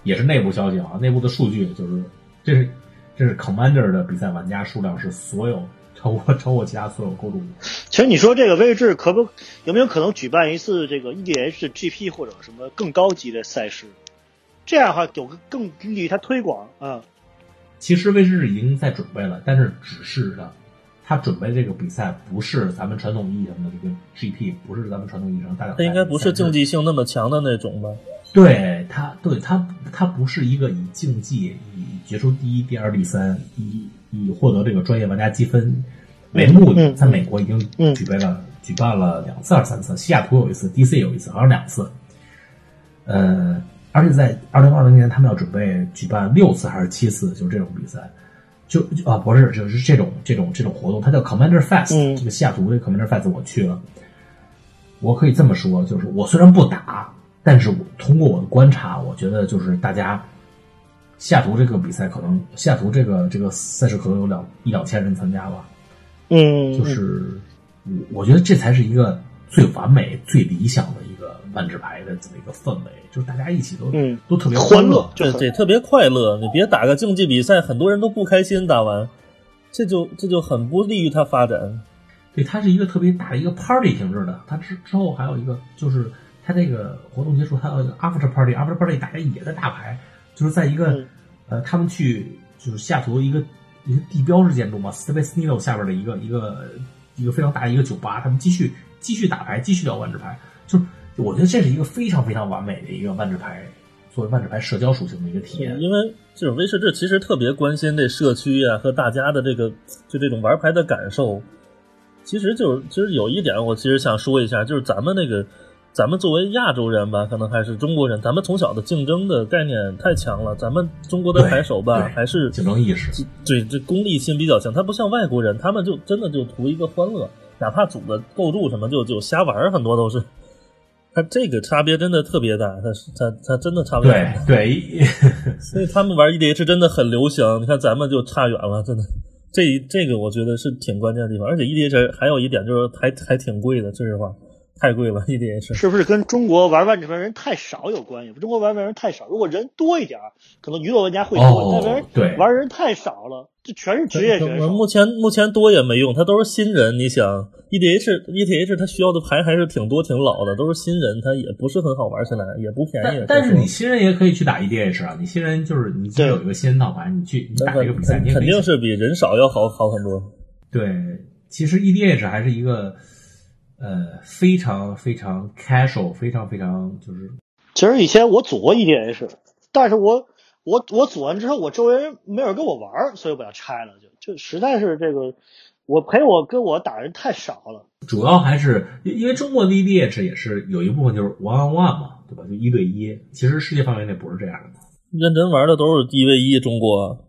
也是内部消息啊，内部的数据就是，这是这是 Commander 的比赛玩家数量是所有超过超过其他所有构筑。其实你说这个位置可不有没有可能举办一次这个 EDH GP 或者什么更高级的赛事？这样的话有个更利于它推广啊。其实威士忌已经在准备了，但是只是呢，他准备这个比赛不是咱们传统意义上的这个 GP，不是咱们传统意义上大奖赛。它应该不是竞技性那么强的那种吧？对他，对他，他不是一个以竞技、以决出第一、第二、第三，以以获得这个专业玩家积分为目的。在美国已经举办了、举办了两次还是三次，西雅图有一次，DC 有一次，好像两次。呃，而且在二零二零年，他们要准备举办六次还是七次，就是这种比赛。就就啊，不是，就是这种这种这种活动，它叫 Commander Fest、嗯。这个西雅图的 Commander Fest 我去了，我可以这么说，就是我虽然不打，但是我通过我的观察，我觉得就是大家西雅图这个比赛可能西雅图这个这个赛事可能有两一两千人参加吧，嗯，就是我我觉得这才是一个最完美、最理想的万智牌的这么一个氛围，就是大家一起都、嗯都特别欢乐对对，特别快乐。你别打个竞技比赛，很多人都不开心，打完，这就这就很不利于他发展。对，它是一个特别大的一个 party 形式的。它之之后还有一个，就是它这个活动结束，还有一个 after party，after party 大家也在打牌，就是在一个、嗯呃，他们去就是西雅图一个一个地标式建筑嘛，Space Needle 下边的一个一个一个非常大的一个酒吧，他们继续继续打牌，继续聊万智牌，就是我觉得这是一个非常非常完美的一个万智牌作为万智牌社交属性的一个体验。因为这种威士忌其实特别关心这社区啊、和大家的这个就这种玩牌的感受。其实就是其实有一点，我其实想说一下，就是咱们那个咱们作为亚洲人吧，可能还是中国人，咱们从小的竞争的概念太强了。咱们中国的牌手吧，还是竞争意识，对这功利心比较强，他不像外国人，他们就真的就图一个欢乐，哪怕组个构筑什么就就瞎玩，很多都是。他这个差别真的特别大，他他他真的差别对很大。对，所以他们玩 EDH 真的很流行，你看咱们就差远了，真的。这这个我觉得是挺关键的地方，而且 EDH 还有一点就是还还挺贵的，说实话，太贵了 EDH。是不是跟中国玩万智牌人太少有关系？中国玩万人太少，如果人多一点儿，可能娱乐玩家会多，哦但玩对玩人太少了，这全是职业选手。目前目前多也没用，他都是新人。你想 EDH EDH 他需要的牌还是挺多挺老的，都是新人，他也不是很好玩起来，也不便宜但。但是你新人也可以去打 EDH 啊，你新人就是你自己有一个新人套牌，你去你打这个比赛，你肯定是比人少要好好很多。对。其实 EDH 还是一个呃非常非常 casual，非常非常就是其实以前我组过 EDH，但是我我我组完之后，我周围人没有人跟我玩儿，所以我把它拆了，就就实在是这个我陪我跟我打人太少了。主要还是因因为中国的 EDH 也是有一部分就是 one on one 嘛，对吧？就一对一。其实世界范围内不是这样的嘛。认真玩的都是一 v 一，中国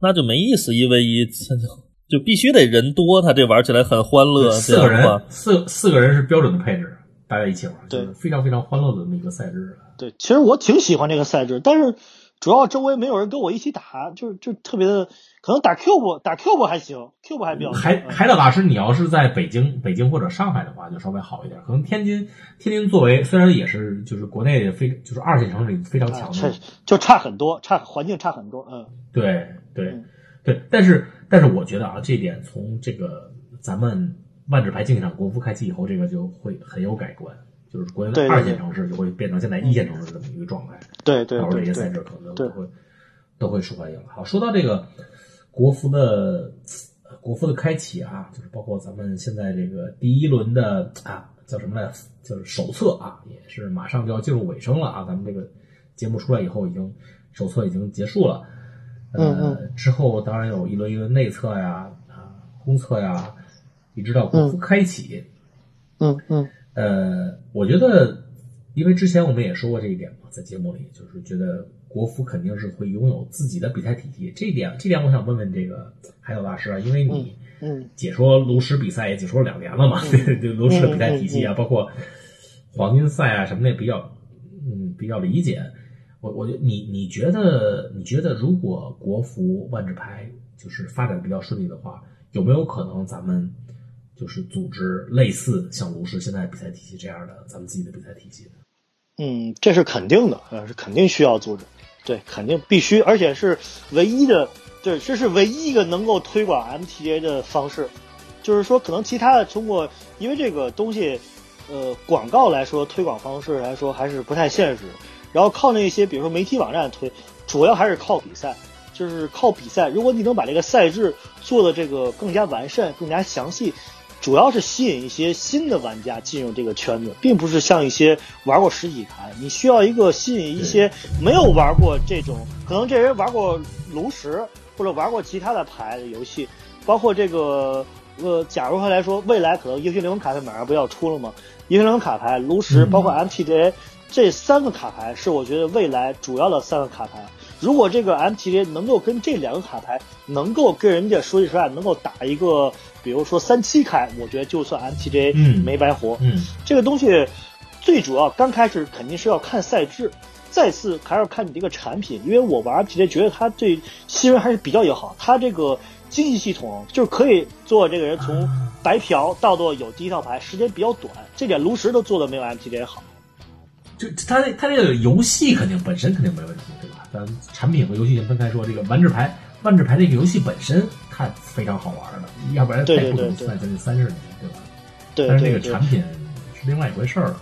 那就没意思，一 v 一这就就必须得人多，他这玩起来很欢乐。四个人四四个人是标准的配置，大家一起玩，就对是非常非常欢乐的那么一个赛制。对，其实我挺喜欢这个赛制，但是主要周围没有人跟我一起打，就就特别的，可能打 Cube 打 Cube 还行，Cube 还比较海嗯海岛大师，你要是在北京、北京或者上海的话，就稍微好一点。可能天津，天津作为虽然也是就是国内非就是二线城市里非常强的，就差很多，差环境差很多，嗯。对对嗯对。但是但是我觉得啊，这点从这个咱们万智牌竞技场国服开启以后，这个就会很有改观。就是国内的二线城市就会变成现在一线城市的这么一个状态。对对到时候这些赛事可能都会都会受欢迎。好，说到这个国服的呃国服的开启啊，就是包括咱们现在这个第一轮的啊叫什么来，就是手册啊，也是马上就要进入尾声了啊。咱们这个节目出来以后，已经手册已经结束了。呃，嗯之后当然有一轮一轮内测呀、啊公测呀，一直到国服开启。嗯嗯呃，我觉得，因为之前我们也说过这一点嘛，在节目里，就是觉得国服肯定是会拥有自己的比赛体系。这一点，这点我想问问这个海岛大师啊，因为你嗯解说炉石比赛也解说了两年了嘛，对对，炉石的比赛体系啊，包括黄金赛啊什么的也比较，嗯，比较理解。我我觉得你你觉得你觉得如果国服万智牌就是发展比较顺利的话，有没有可能咱们就是组织类似像炉石现在比赛体系这样的咱们自己的比赛体系？嗯，这是肯定的，呃，是肯定需要组织，对，肯定必须，而且是唯一的，对，这是唯一一个能够推广 MTA 的方式。就是说，可能其他的通过，因为这个东西，呃，广告来说，推广方式来说还是不太现实。然后靠那些，比如说媒体网站推，主要还是靠比赛，就是靠比赛。如果你能把这个赛制做的这个更加完善、更加详细，主要是吸引一些新的玩家进入这个圈子，并不是像一些玩过实体牌，你需要一个吸引一些没有玩过这种，可能这人玩过炉石或者玩过其他的牌的游戏，包括这个。呃，假如说来说，未来可能英雄联盟卡牌马上不要出了吗？英雄联盟卡牌、炉石，包括 MTGA 这三个卡牌是我觉得未来主要的三个卡牌。如果这个 MTGA 能够跟这两个卡牌能够跟人家说句实话，能够打一个，比如说三七开，我觉得就算 MTGA 没白活。嗯，这个东西最主要刚开始肯定是要看赛制，再次还要看你这个产品，因为我玩 MTGA 觉得它对新人还是比较友好，它这个。经济系统就是可以做这个人从白嫖到做有第一套牌，时间比较短，这点炉石都做的没有 MTJ 好。就他他这个游戏肯定本身肯定没问题，对吧？咱产品和游戏先分开说，这个玩制牌万智牌这个游戏本身它非常好玩的，要不然太不能算将近三十年，对吧？对，但是这个产品是另外一回事儿了。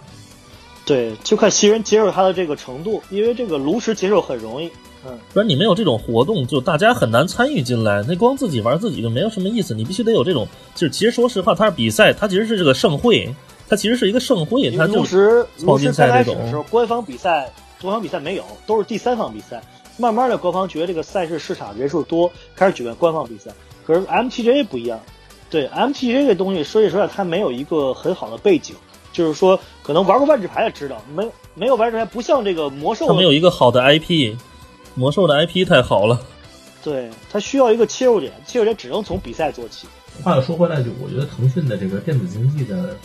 对，就看新人接受它的这个程度，因为这个炉石接受很容易。嗯，不然你没有这种活动，就大家很难参与进来。那光自己玩自己就没有什么意思。你必须得有这种，就是其实说实话，它是比赛，它其实是这个盛会，它其实是一个盛会。它炉石炉石刚开始的时候，官方比赛、官方比赛没有，都是第三方比赛。慢慢的，官方觉得这个赛事市场人数多，开始举办官方比赛。可是 MTJ 不一样，对 MTJ 这东西，说句实话，它没有一个很好的背景，就是说，可能玩过万智牌的知道，没没有玩智牌，不像这个魔兽，它没有一个好的 IP。魔兽的 IP 太好了，对它需要一个切入点，切入点只能从比赛做起。话又说回来，就我觉得腾讯的这个电子竞技的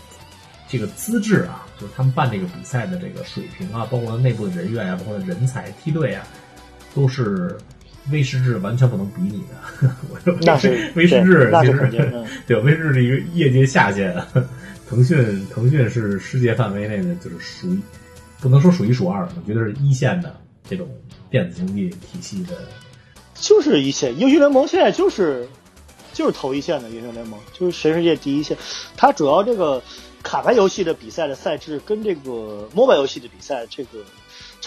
这个资质啊，就是他们办这个比赛的这个水平啊，包括内部的人员啊，包括人才梯队啊，都是威士治完全不能比拟的。我说那是 威士治，那是肯定的。对，威士治是一个业界下限，腾讯腾讯是世界范围内的，就是数一不能说数一数二，我觉得是一线的这种。电子竞技体系的，就是一线英雄联盟现在就是就是头一线的英雄联盟，就是全世界第一线。它主要这个卡牌游戏的比赛的赛制跟这个 MOBA 游戏的比赛这个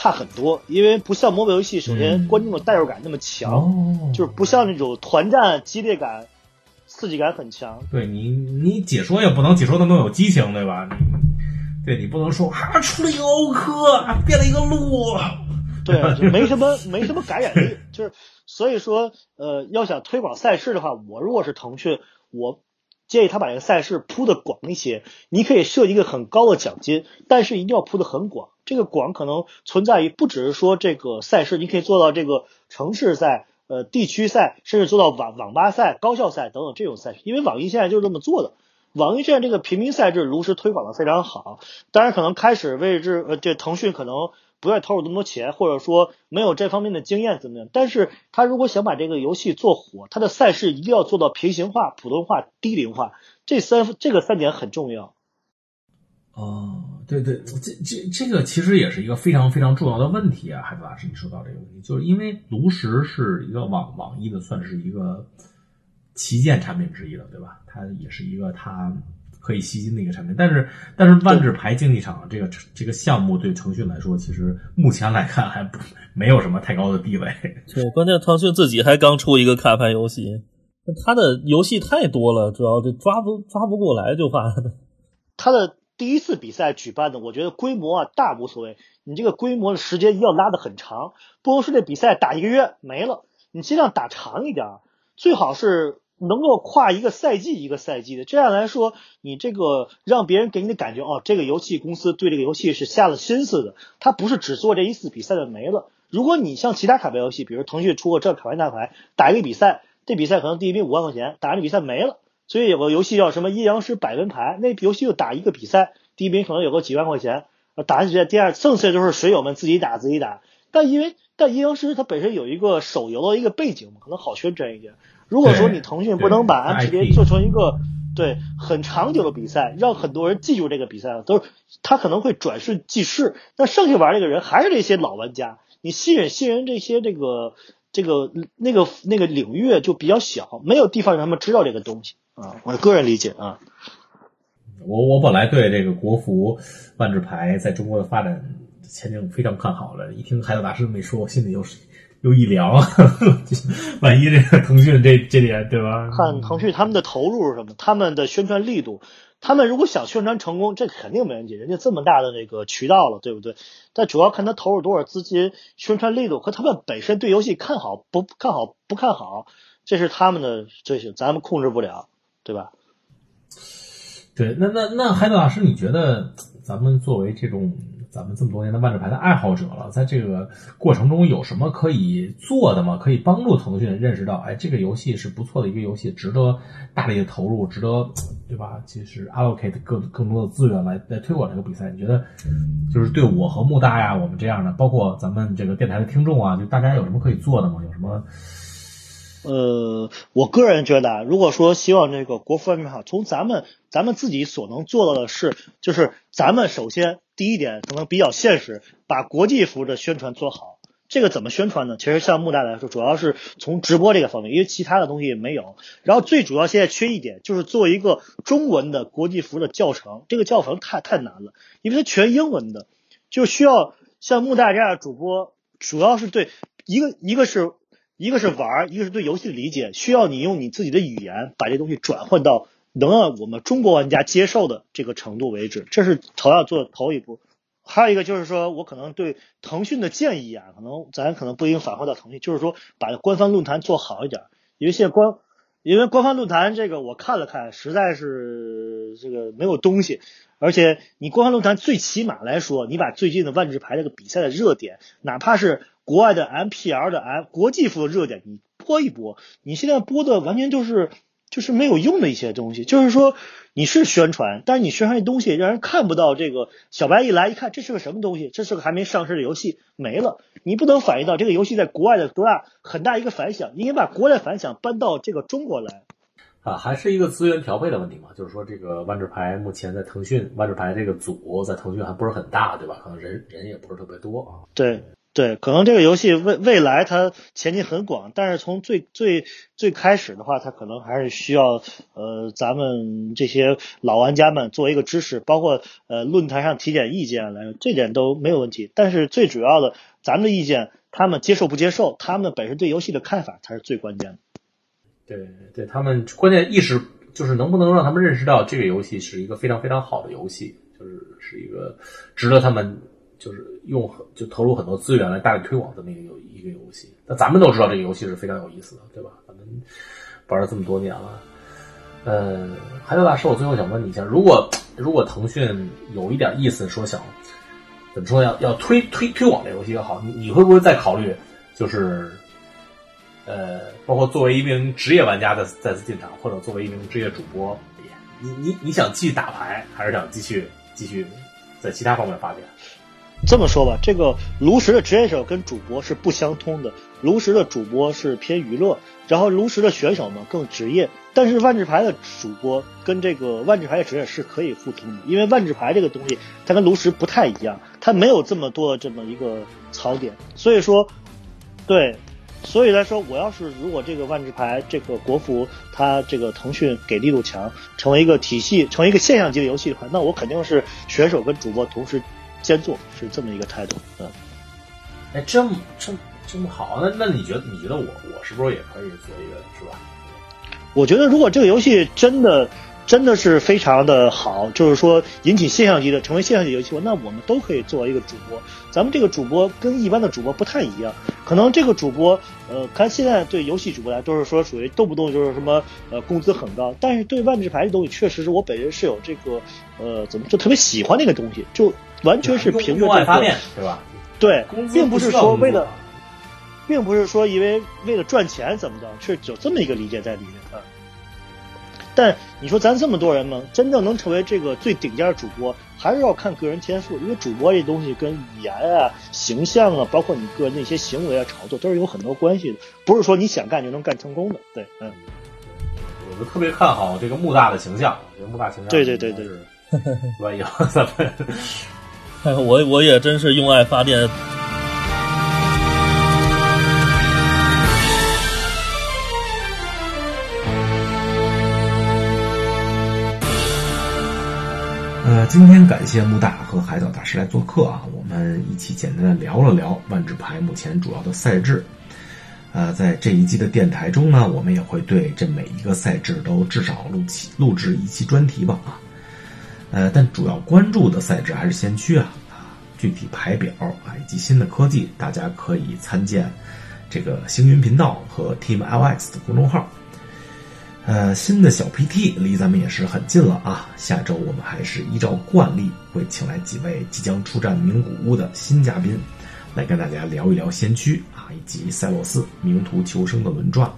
差很多，因为不像 MOBA 游戏，首先观众的代入感那么强，就是不像那种团战激烈感、刺激感很强。对你，你解说也不能解说的那么有激情，对吧？对你不能说啊，出了一个欧科，变了一个路。对，就没什么 没什么感染力，就是所以说，呃，要想推广赛事的话，我如果是腾讯，我建议他把这个赛事铺的广一些。你可以设一个很高的奖金，但是一定要铺的很广。这个广可能存在于不只是说这个赛事，你可以做到这个城市赛、呃地区赛，甚至做到网网吧赛、高校赛等等这种赛事。因为网易现在就是这么做的。网易现在这个平民赛制，炉石推广的非常好。当然，可能开始位置，呃，这腾讯可能。不愿意投入那么多钱，或者说没有这方面的经验怎么样？但是他如果想把这个游戏做火，他的赛事一定要做到平行化、普通话、低龄化，这三这个三点很重要。哦，对对，这这这个其实也是一个非常非常重要的问题啊，海子老师，你说到这个问题，就是因为炉石是一个网网易的，算是一个旗舰产品之一了，对吧？它也是一个它。可以吸金的一个产品，但是但是万智牌竞技场这个这个项目对腾讯来说，其实目前来看还不没有什么太高的地位。对，关键腾讯自己还刚出一个卡牌游戏，它的游戏太多了，主要这抓不抓不过来就怕。它的第一次比赛举办的，我觉得规模啊大无所谓，你这个规模的时间要拉得很长，不能说这比赛打一个月没了，你尽量打长一点，最好是。能够跨一个赛季一个赛季的，这样来说，你这个让别人给你的感觉哦，这个游戏公司对这个游戏是下了心思的，他不是只做这一次比赛的没了。如果你像其他卡牌游戏，比如腾讯出个这卡牌那牌，打一个比赛，这比赛可能第一名五万块钱，打完这比赛没了。所以有个游戏叫什么阴阳师百文牌，那游戏就打一个比赛，第一名可能有个几万块钱，打完比赛第二，剩下就是水友们自己打自己打。但因为但阴阳师它本身有一个手游的一个背景嘛，可能好宣传一点。如果说你腾讯不能把 MPA 做成一个对很长久的比赛，让很多人记住这个比赛，都是他可能会转瞬即逝。那剩下玩这个人还是这些老玩家，你吸引吸引这些这个这个那个那个领域就比较小，没有地方让他们知道这个东西啊。我个人理解啊。我我本来对这个国服万智牌在中国的发展前景非常看好了，一听海岛大师这么一说，我心里又是。又一凉，万一这个腾讯这这点对吧？看腾讯他们的投入是什么？他们的宣传力度，他们如果想宣传成功，这肯定没问题，人家这么大的那个渠道了，对不对？但主要看他投入多少资金，宣传力度和他们本身对游戏看好不看好不看好，这是他们的这些，咱们控制不了，对吧？对，那那那海德老师，你觉得咱们作为这种？咱们这么多年的万智牌的爱好者了，在这个过程中有什么可以做的吗？可以帮助腾讯认识到，哎，这个游戏是不错的一个游戏，值得大力的投入，值得，对吧？其实 allocate 更更多的资源来来推广这个比赛。你觉得，就是对我和穆大呀，我们这样的，包括咱们这个电台的听众啊，就大家有什么可以做的吗？有什么？呃，我个人觉得，如果说希望这个国服万智牌，从咱们咱们自己所能做到的是，就是咱们首先第一点可能比较现实，把国际服的宣传做好。这个怎么宣传呢？其实像木大来说，主要是从直播这个方面，因为其他的东西也没有。然后最主要现在缺一点，就是做一个中文的国际服的教程。这个教程太太难了，因为它全英文的，就需要像木大这样的主播，主要是对一个一个是。一个是玩儿，一个是对游戏的理解，需要你用你自己的语言把这东西转换到能让我们中国玩家接受的这个程度为止，这是头要做的头一步。还有一个就是说，我可能对腾讯的建议啊，可能咱可能不一定反馈到腾讯，就是说把官方论坛做好一点，因为现在官，因为官方论坛这个我看了看，实在是这个没有东西，而且你官方论坛最起码来说，你把最近的万智牌这个比赛的热点，哪怕是。国外的 MPL 的 M 国际服的热点，你播一播，你现在播的完全就是就是没有用的一些东西。就是说你是宣传，但是你宣传的东西让人看不到。这个小白一来一看，这是个什么东西？这是个还没上市的游戏，没了。你不能反映到这个游戏在国外的多大很大一个反响，应该把国外反响搬到这个中国来。啊，还是一个资源调配的问题嘛？就是说这个万智牌目前在腾讯万智牌这个组在腾讯还不是很大，对吧？可能人人也不是特别多啊。对。对，可能这个游戏未未来它前景很广，但是从最最最开始的话，它可能还是需要呃咱们这些老玩家们做一个支持，包括呃论坛上提点意见来，这点都没有问题。但是最主要的，咱们的意见他们接受不接受，他们本身对游戏的看法才是最关键的。对对，他们关键意识就是能不能让他们认识到这个游戏是一个非常非常好的游戏，就是是一个值得他们。就是用就投入很多资源来大力推广这么一个游一个游戏，那咱们都知道这个游戏是非常有意思的，对吧？咱们玩了这么多年了，呃，海德大师，我最后想问你一下，如果如果腾讯有一点意思，说想怎么说要要推推推广这游戏也好，你你会不会再考虑，就是呃，包括作为一名职业玩家的再次进场，或者作为一名职业主播，你你你想继续打牌，还是想继续继续在其他方面发展？这么说吧，这个炉石的职业手跟主播是不相通的。炉石的主播是偏娱乐，然后炉石的选手呢更职业。但是万智牌的主播跟这个万智牌的职业是可以互通的，因为万智牌这个东西它跟炉石不太一样，它没有这么多的这么一个槽点。所以说，对，所以来说，我要是如果这个万智牌这个国服它这个腾讯给力度强，成为一个体系，成为一个现象级的游戏的话，那我肯定是选手跟主播同时。先做是这么一个态度，嗯，哎，这么这么这么好，那那你觉得你觉得我我是不是也可以做一个，是吧？我觉得如果这个游戏真的真的是非常的好，就是说引起现象级的，成为现象级游戏，那我们都可以作为一个主播。咱们这个主播跟一般的主播不太一样，可能这个主播，呃，看现在对游戏主播来都是说属于动不动就是什么呃工资很高，但是对万智牌这东西，确实是我本人是有这个呃怎么就特别喜欢那个东西，就。完全是凭着这个，对吧？对，并不是说为了，并不是说因为为了赚钱怎么着，是有这么一个理解在里面啊。但你说咱这么多人嘛，真正能成为这个最顶尖的主播，还是要看个人天赋，因为主播这东西跟语言啊、形象啊，包括你个人的一些行为啊、炒作，都是有很多关系的，不是说你想干就能干成功的。对，嗯。我就特别看好这个穆大的形象，这个穆大形象，对对对对，万一 咱们，我我也真是用爱发电。呃，今天感谢穆大和海岛大师来做客啊，我们一起简单的聊了聊万智牌目前主要的赛制。呃，在这一季的电台中呢，我们也会对这每一个赛制都至少录期录制一期专题吧啊。呃，但主要关注的赛制还是先驱啊啊，具体排表啊以及新的科技，大家可以参见这个星云频道和 Team LX 的公众号。呃，新的小 PT 离咱们也是很近了啊，下周我们还是依照惯例会请来几位即将出战名古屋的新嘉宾。来跟大家聊一聊先驱啊，以及赛洛斯名图求生的轮转。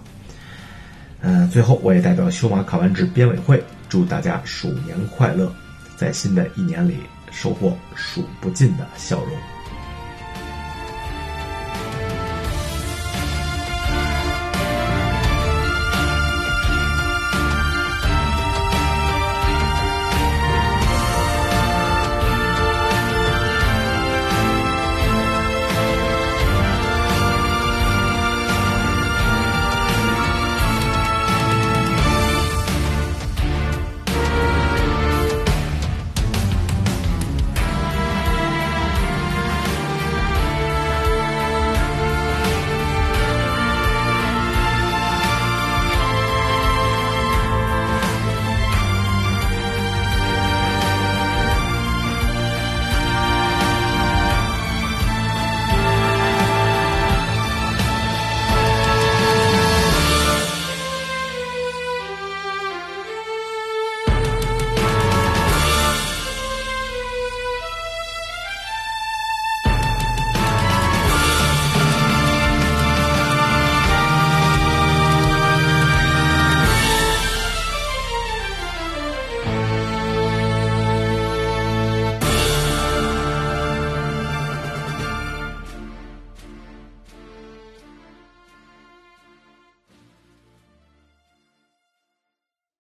嗯，最后我也代表修马卡完制编委会，祝大家鼠年快乐，在新的一年里收获数不尽的笑容。